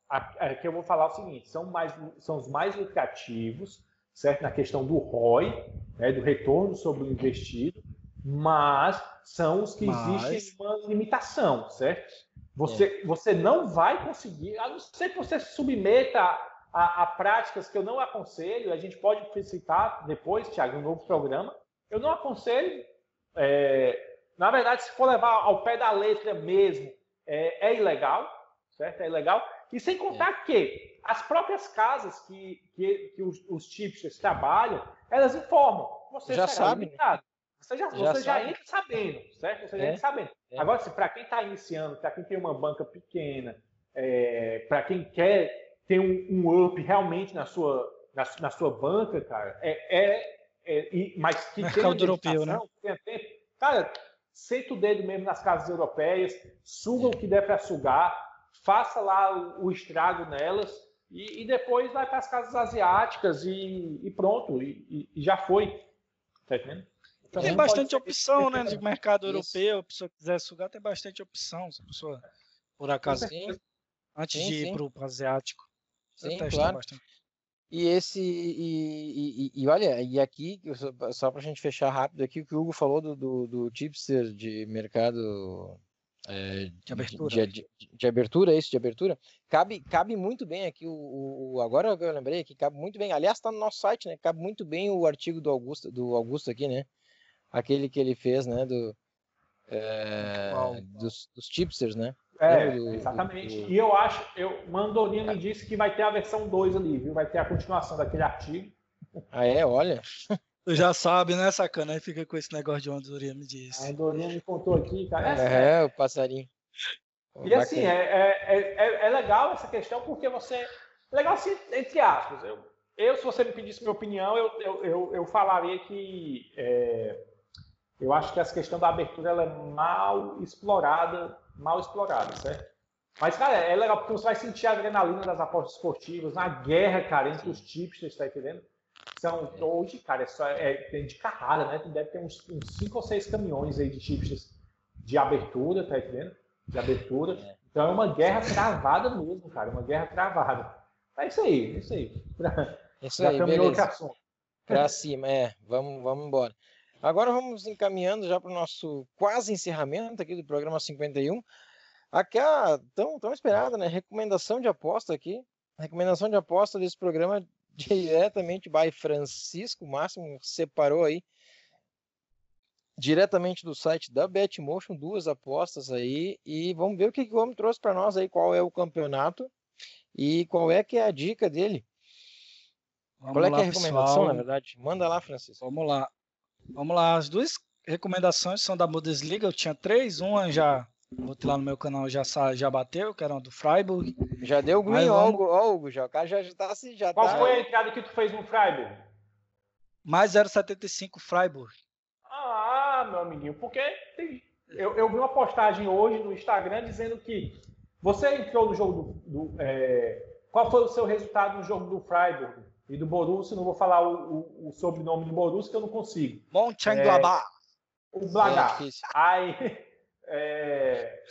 aqui eu vou falar o seguinte: são, mais, são os mais lucrativos, certo? Na questão do ROI, né, do retorno sobre o investido, mas são os que mas... existem uma limitação, certo? Você, é. você não vai conseguir, a não ser que você se submeta a, a, práticas que eu não aconselho, a gente pode citar depois, Tiago, um novo programa. Eu não aconselho é, na verdade, se for levar ao pé da letra mesmo, é, é ilegal, certo? É ilegal. E sem contar é. que as próprias casas que, que, que os, os tipsters trabalham, elas informam. Você já sabe. Né? Você já, já, você já entra sabendo, certo? Você já é. entra sabendo. É. Agora, se para quem está iniciando, para quem tem uma banca pequena, é, para quem quer ter um, um, up realmente na sua, na, na sua banca, cara, é, é é, e, mas que Mercado tem europeu, né? tempo, cara, senta o dedo mesmo nas casas europeias, suga o que der para sugar, faça lá o, o estrago nelas e, e, depois vai para as casas asiáticas e, e pronto, e, já foi. Tá entendendo? Então, tem bastante opção, né, de mercado Isso. europeu. A pessoa quiser sugar, tem bastante opção. Se a pessoa, por acaso, sim. antes sim, de ir para o asiático. Sim, claro. Bastante. E esse e, e, e, olha, e aqui, só para a gente fechar rápido aqui, o que o Hugo falou do, do, do tipster de mercado é, de abertura. De, de, de, abertura, isso, de abertura, cabe, cabe muito bem aqui, o, o agora eu lembrei que cabe muito bem, aliás, está no nosso site, né? Cabe muito bem o artigo do Augusto, do Augusto aqui, né? Aquele que ele fez, né? Do, é, dos, dos tipsters, né? É, do, exatamente. Do, do... E eu acho, eu, Mandorinha me disse que vai ter a versão 2 ali, viu? Vai ter a continuação daquele artigo. Ah, é? Olha. Tu já sabe, né, sacana? Aí fica com esse negócio de onde Andorinha me disse. A Andorinha me contou aqui, cara. É, é o passarinho. E assim, é, é, é, é, legal essa questão porque você. É legal assim, entre aspas. Eu, eu, se você me pedisse minha opinião, eu, eu, eu, eu falaria que é, eu acho que essa questão da abertura ela é mal explorada, mal explorada, certo? Mas, cara, é legal porque você vai sentir a adrenalina das apostas esportivas, na guerra, cara, entre os tipsters, tá entendendo? São, hoje, cara, é só é, tem de carrada, né? Deve ter uns, uns cinco ou seis caminhões aí de tipsters de abertura, tá entendendo? De abertura. É. Então é uma guerra travada mesmo, cara, uma guerra travada. É isso aí, é isso aí. Isso aí, beleza. Pra cima, é. Vamos, vamos embora. Agora vamos encaminhando já para o nosso quase encerramento aqui do programa 51. Aqui a tão, tão esperada, né? Recomendação de aposta aqui. Recomendação de aposta desse programa diretamente by Francisco Máximo separou aí diretamente do site da Betmotion, duas apostas aí e vamos ver o que, que o homem trouxe para nós aí, qual é o campeonato e qual é que é a dica dele. Vamos qual é, lá, é a recomendação, pessoal. na verdade? Manda lá, Francisco. Vamos lá. Vamos lá, as duas recomendações são da Bundesliga, eu tinha três, uma já Outro lá no meu canal já, já bateu, que era do Freiburg. Já deu green, ó, vamos... ó, Hugo, já, o cara já, já tá assim, já Qual tá... foi a entrada que tu fez no Freiburg? Mais 0,75 Freiburg. Ah, meu amiguinho, porque tem... eu, eu vi uma postagem hoje no Instagram dizendo que você entrou no jogo do... do é... Qual foi o seu resultado no jogo do Freiburg e do Borussia? Não vou falar o, o, o sobrenome do Borussia que eu não consigo. Mönchengladbach. É... O Blagá. É Aí... É,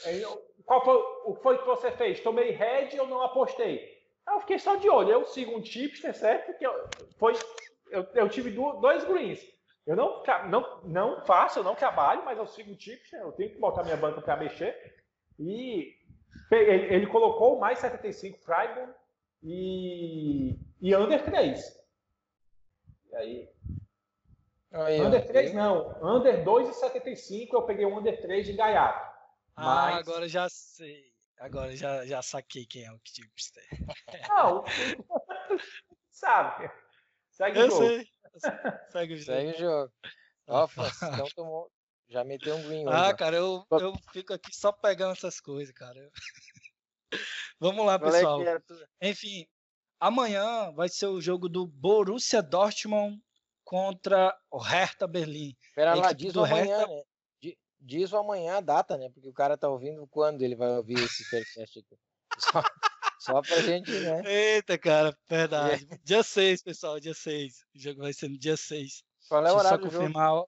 qual foi, o que foi que você fez? Tomei head ou não apostei? Eu fiquei só de olho. Eu sigo um tipster, certo? Que eu, foi, eu, eu tive dois greens. Eu não, não, não faço, eu não trabalho, mas eu sigo o tipster. Eu tenho que botar minha banca para mexer. E ele, ele, colocou mais 75 Freiburg e, e under 3. E aí, Aí, under 3 não, under 2,75 eu peguei o under 3 de gaiato. Ah, mas... agora já sei. Agora já, já saquei quem é o tipster. Não, sabe. Segue eu o jogo. Sei. Segue o jogo. Segue o jogo. Ó, então tomou, já meteu um green. Ah, cara, eu, eu fico aqui só pegando essas coisas, cara. Vamos lá, pessoal. Enfim, amanhã vai ser o jogo do Borussia Dortmund contra o Hertha Berlim. Espera lá, diz o amanhã, Hertha... né? Diz o amanhã a data, né? Porque o cara tá ouvindo quando ele vai ouvir esse podcast aqui. Só, só pra gente, né? Eita, cara, verdade. É. Dia 6, pessoal, dia 6. O jogo vai ser no dia 6. Qual é o horário Deixa eu só confirmar o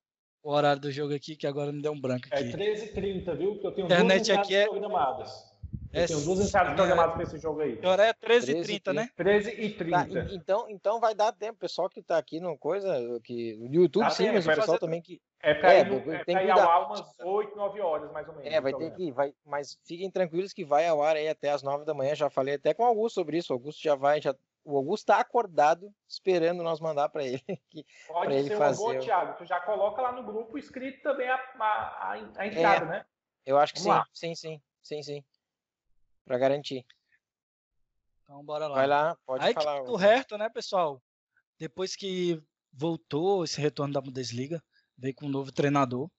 horário do jogo aqui, que agora me deu um branco é aqui. É 13h30, viu? Que eu tenho Internet duas aqui é... programadas. É, tem duas entradas programadas para esse jogo aí. Agora é 13h30, né? 13h30. Tá, então, então vai dar tempo, pessoal que está aqui no coisa, que no YouTube, tá sim, mas o pessoal fazer... também que. É para é, ir, é tem que ir ao ar umas 8, 9 horas, mais ou menos. É, vai ter que ir, vai, mas fiquem tranquilos que vai ao ar aí até as 9 da manhã. Já falei até com o Augusto sobre isso. O Augusto já vai, já, o Augusto está acordado esperando nós mandar para ele. Que, Pode ele ser fazer. uma boa, Thiago. Tu já coloca lá no grupo escrito também a, a, a entrada, é, né? Eu acho que Vamos sim, lá. sim, sim, sim, sim para garantir. Então bora lá. Vai lá, pode Aí falar. O resto, né, pessoal? Depois que voltou esse retorno da Bundesliga, veio com um novo treinador,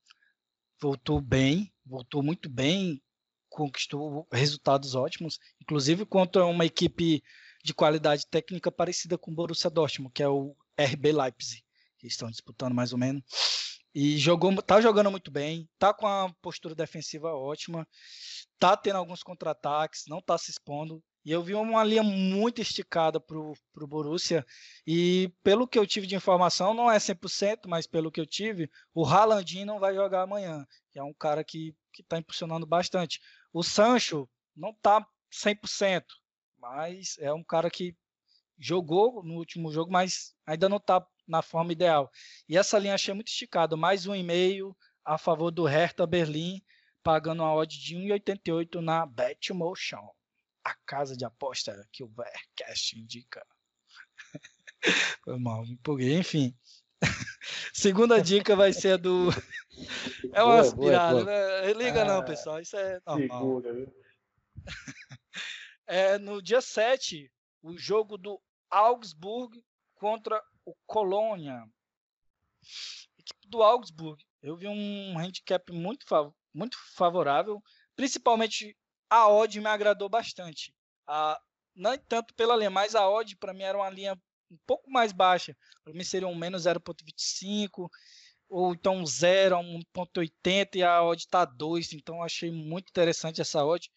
voltou bem, voltou muito bem, conquistou resultados ótimos, inclusive contra uma equipe de qualidade técnica parecida com o Borussia Dortmund, que é o RB Leipzig, que estão disputando mais ou menos. E jogou, tá jogando muito bem, tá com a postura defensiva ótima tá tendo alguns contra-ataques, não tá se expondo. E eu vi uma linha muito esticada pro, pro Borussia. E pelo que eu tive de informação, não é 100%, mas pelo que eu tive, o Haalandinho não vai jogar amanhã, que é um cara que, que tá impulsionando bastante. O Sancho não tá 100%, mas é um cara que jogou no último jogo, mas ainda não tá na forma ideal. E essa linha achei muito esticada, mais um e meio a favor do Hertha Berlim pagando uma odd de 1,88 na Betmotion, a casa de aposta que o Vercast indica. Foi mal, me empolguei. Enfim. Segunda dica vai ser a do. É uma aspirada, né? Liga ah, não, pessoal. Isso é normal. Segura, é, no dia 7, o jogo do Augsburg contra o Colônia. Equipe do Augsburg, eu vi um handicap muito, muito favorável, principalmente a odd me agradou bastante. A, não tanto pela linha, mas a odd para mim era uma linha um pouco mais baixa. Para mim seria um menos 0.25 ou então 0 a 1.80 e a odd está 2, então achei muito interessante essa odd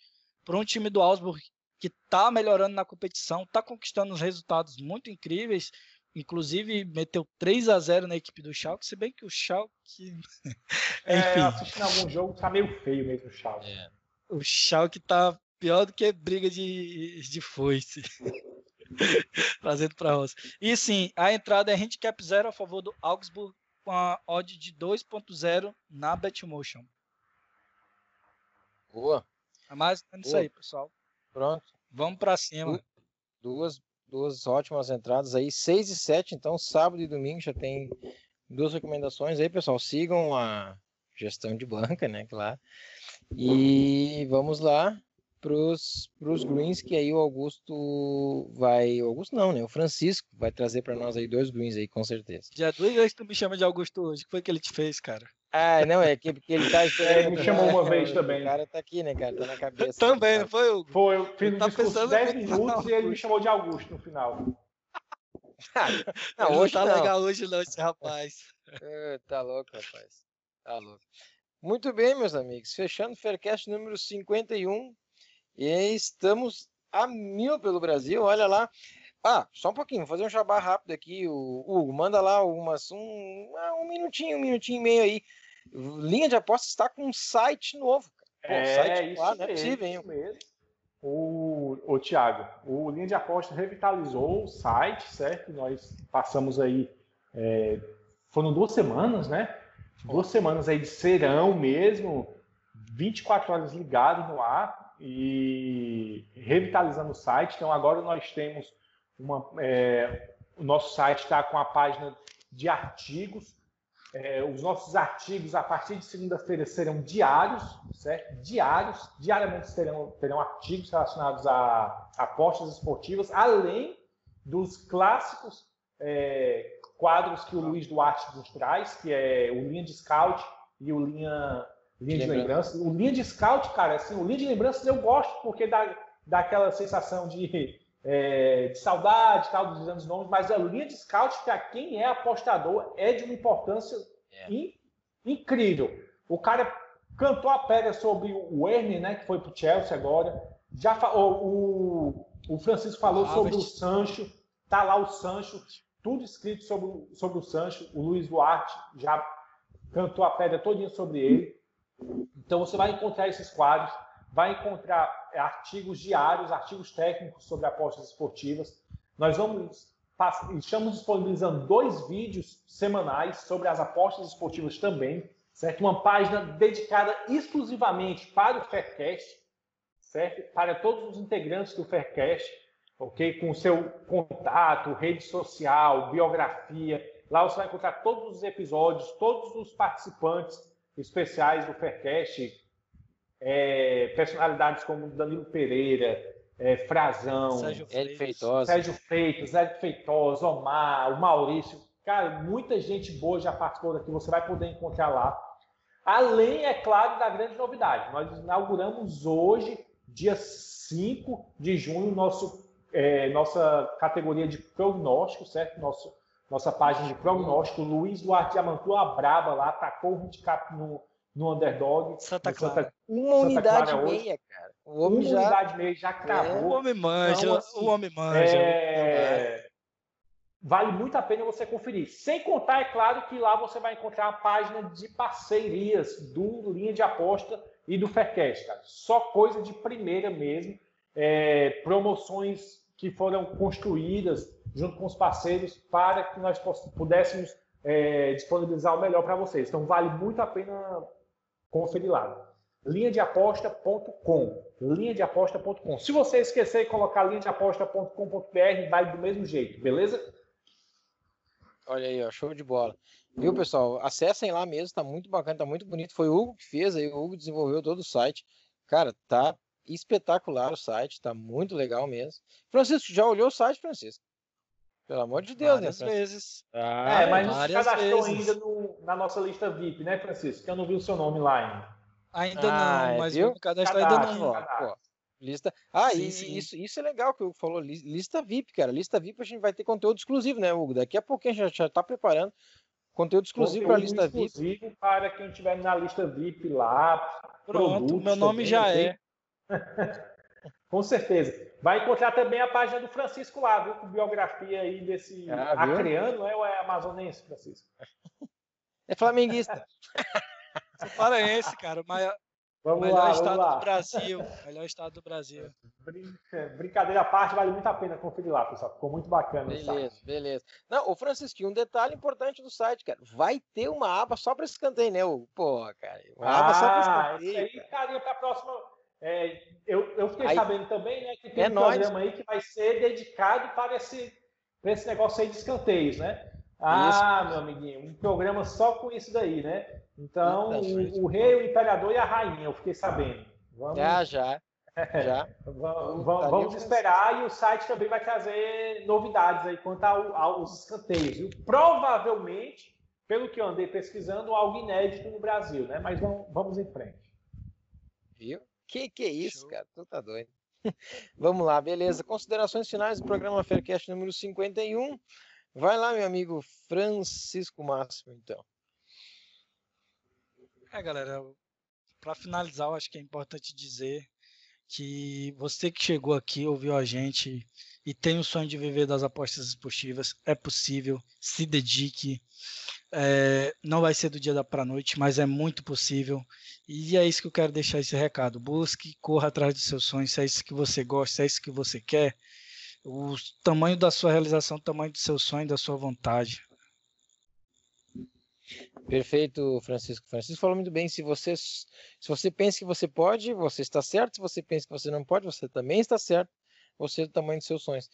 para um time do Augsburg que está melhorando na competição, está conquistando resultados muito incríveis, inclusive meteu 3 a 0 na equipe do Schalke, se bem que o Schalke... é, Enfim. assistindo algum jogo, tá meio feio mesmo o Schalke. É. O Schalke tá pior do que briga de, de foice. Trazendo para roça. E sim, a entrada é handicap zero a favor do Augsburg com a odd de 2.0 na Betmotion. Boa. É mais ou menos isso aí, pessoal. Pronto. Vamos para cima. Duas, duas ótimas entradas aí, 6 e 7, então sábado e domingo já tem duas recomendações aí, pessoal. Sigam a gestão de banca, né, claro. E vamos lá pros, pros greens, que aí o Augusto vai. O Augusto não, né? O Francisco vai trazer para nós aí dois greens aí, com certeza. Já duas vezes tu me chama de Augusto hoje. O que foi que ele te fez, cara? Ah, não, é que porque ele tá esperando. Ele me chamou uma vez também. O cara tá aqui, né, cara? Tá na cabeça. também, não foi, Hugo? Foi, eu fiz um tá discurso 10 minutos e ele me chamou de Augusto no final. não, hoje não tá não. legal hoje não, esse rapaz. tá louco, rapaz. Tá louco. Muito bem, meus amigos. Fechando o Faircast número 51. E estamos a mil pelo Brasil. Olha lá. Ah, só um pouquinho, vou fazer um jabá rápido aqui. O Hugo, manda lá umas, um, ah, um minutinho, um minutinho e meio aí. Linha de aposta está com um site novo. Pô, é, site isso lá, mesmo, não é possível, hein? Mesmo. O, o Thiago, o Linha de Aposta revitalizou o site, certo? Nós passamos aí, é, foram duas semanas, né? Duas semanas aí de serão mesmo, 24 horas ligado no ar e revitalizando o site. Então agora nós temos uma, é, o nosso site está com a página de artigos. É, os nossos artigos a partir de segunda-feira serão diários, certo? Diários, diariamente terão, terão artigos relacionados a apostas esportivas, além dos clássicos é, quadros que o Luiz Duarte nos traz, que é o Linha de Scout e o Linha, linha de Lembranças. O Linha de Scout, cara, assim, o Linha de Lembranças eu gosto porque dá, dá aquela sensação de, é, de saudade tal, dos anos novos, mas a linha de Scout, para quem é apostador, é de uma importância é. in, incrível. O cara cantou a pedra sobre o Werner, né, que foi para o Chelsea agora. Já o, o Francisco falou sobre o Sancho. Tá lá o Sancho tudo escrito sobre, sobre o Sancho. O Luiz Duarte já cantou a pedra todinha sobre ele. Então você vai encontrar esses quadros, vai encontrar artigos diários, artigos técnicos sobre apostas esportivas. Nós vamos estamos disponibilizando dois vídeos semanais sobre as apostas esportivas também, certo? Uma página dedicada exclusivamente para o Faircast, certo? Para todos os integrantes do Faircast ok? Com seu contato, rede social, biografia. Lá você vai encontrar todos os episódios, todos os participantes especiais do Faircast, é, personalidades como Danilo Pereira, é, Frazão, Sérgio Feitosa, Sérgio Feitos, Sérgio Feitosa, Omar, o Maurício. Cara, muita gente boa já participou daqui, você vai poder encontrar lá. Além, é claro, da grande novidade. Nós inauguramos hoje, dia 5 de junho, nosso é, nossa categoria de prognóstico, certo? Nosso, nossa página de prognóstico. Luiz Duarte Diamantu, a braba lá, atacou o handicap no, no underdog. Santa Clara. Santa, uma Santa unidade Clara meia, cara. O homem uma já... unidade meia já cravou. É, o homem manja, então, assim, o homem manja. É... Vale muito a pena você conferir. Sem contar, é claro, que lá você vai encontrar a página de parcerias do Linha de Aposta e do Faircast, cara. Só coisa de primeira mesmo. É, promoções que foram construídas junto com os parceiros para que nós pudéssemos é, disponibilizar o melhor para vocês. Então, vale muito a pena conferir lá. linhadeaposta.com linhadeaposta.com Se você esquecer de colocar linhadeaposta.com.br, vai do mesmo jeito, beleza? Olha aí, ó, show de bola. Viu, pessoal? Acessem lá mesmo, tá muito bacana, tá muito bonito. Foi o Hugo que fez aí, o Hugo desenvolveu todo o site. Cara, tá espetacular o site, tá muito legal mesmo. Francisco, já olhou o site, Francisco? Pelo amor de Deus, várias né? vezes. Ah, é, mas não se cadastrou vezes. ainda no, na nossa lista VIP, né, Francisco? Que eu não vi o seu nome lá ainda. Ainda Ah, não, mas viu? o cadastro ainda não. Ó, cadastro. lista. Ah, Sim, e sim. Isso, isso é legal que o Hugo falou. lis- Lista VIP, cara. Lista VIP a gente vai ter conteúdo exclusivo, né, Hugo? Daqui a pouquinho a gente já, já tá preparando conteúdo exclusivo para a lista VIP. exclusivo para quem estiver na lista VIP lá. Pronto, meu nome também, já é. Com certeza. Vai encontrar também a página do Francisco lá, viu? Com biografia aí desse Ah, acreano, é ou é amazonense, Francisco? É flamenguista. Sou paraense, cara. Mas Vamos melhor lá, vamos estado lá. do Brasil. Melhor estado do Brasil. Brinca- Brincadeira à parte, vale muito a pena conferir lá, pessoal. Ficou muito bacana o Beleza, site. beleza. Não, ô Francisco, e um detalhe importante do site, cara. Vai ter uma aba só para escanteio, né, Hugo? Pô, cara. Uma aba só Ah, para isso escanteio. aí cara. para a próxima. É, eu, eu fiquei Aí- sabendo também né, que tem É um nóis. programa aí que vai ser dedicado para esse, para esse negócio aí de escanteios, né? Ah, meu amiguinho, um programa só com isso daí, né? Então, gente. o, o rei, o imperador e a rainha, eu fiquei sabendo. Vamos, Já, já, já. vamos, Puta, ali vamos esperar e o site também vai trazer novidades aí quanto ao- aos escanteios. Provavelmente, pelo que eu andei pesquisando, algo inédito no Brasil, né? Mas vamos, vamos em frente. Viu? Que que é isso, Show. cara? Tu tá doido. Vamos lá, beleza. Considerações finais do programa Faircast número 51. Vai lá, meu amigo Francisco Máximo, então. É, galera, para finalizar, eu acho que é importante dizer que você que chegou aqui, ouviu a gente e tem o sonho de viver das apostas esportivas, é possível, se dedique. É, não vai ser do dia para noite, mas é muito possível. E é isso que eu quero deixar esse recado. Busque, corra atrás dos seus sonhos, se é isso que você gosta, se é isso que você quer. O tamanho da sua realização, o tamanho do seu sonho, da sua vontade. Perfeito, Francisco. Francisco falou muito bem. Se você, se você pensa que você pode, você está certo. Se você pensa que você não pode, você também está certo. Você é do tamanho dos seus sonhos.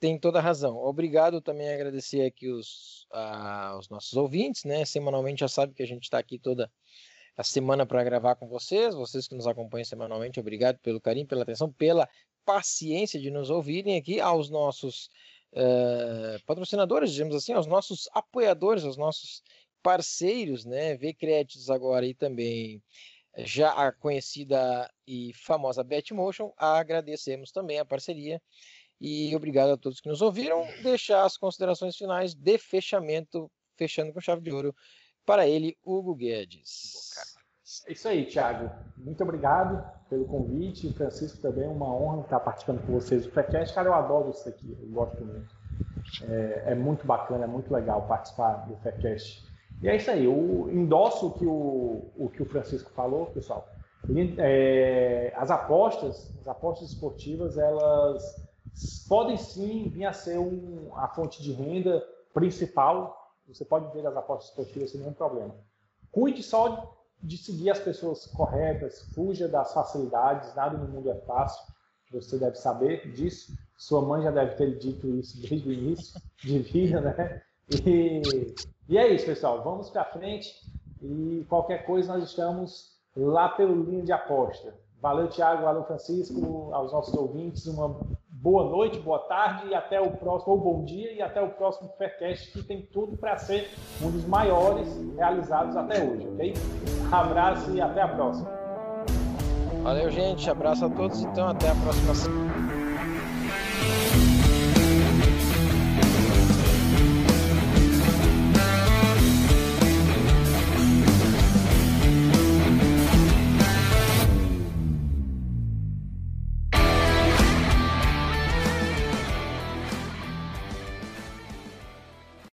Tem toda a razão. Obrigado também a agradecer aqui os, a- os nossos ouvintes, né? Semanalmente já sabe que a gente está aqui toda a semana para gravar com vocês. Vocês que nos acompanham semanalmente, obrigado pelo carinho, pela atenção, pela paciência de nos ouvirem aqui. Aos nossos eh, patrocinadores, digamos assim, aos nossos apoiadores, aos nossos parceiros, né? V Créditos agora e também já a conhecida e famosa Betmotion, agradecemos também a parceria e obrigado a todos que nos ouviram. Deixar as considerações finais de fechamento, fechando com chave de ouro, para ele, Hugo Guedes. É isso aí, Thiago. Muito obrigado pelo convite. Francisco também, uma honra estar participando com vocês do Faircast. Cara, eu adoro isso aqui, eu gosto muito. É, é muito bacana, é muito legal participar do Faircast. E é isso aí, eu endosso o que o, o, que o Francisco falou, pessoal. É, as apostas, as apostas esportivas, elas podem sim vir a ser um, a fonte de renda principal. Você pode ver as apostas esportivas sem nenhum problema. Cuide só de seguir as pessoas corretas, fuja das facilidades, nada no mundo é fácil. Você deve saber disso. Sua mãe já deve ter dito isso desde o início de vida, né? E, e é isso, pessoal. Vamos para frente e qualquer coisa nós estamos lá pelo linha de aposta. Valeu, Thiago, valeu, Francisco, aos nossos ouvintes, uma boa noite, boa tarde e até o próximo, ou bom dia e até o próximo Faircast, que tem tudo para ser um dos maiores realizados até hoje, ok? Abraço e até a próxima. Valeu, gente. Abraço a todos. Então, até a próxima semana.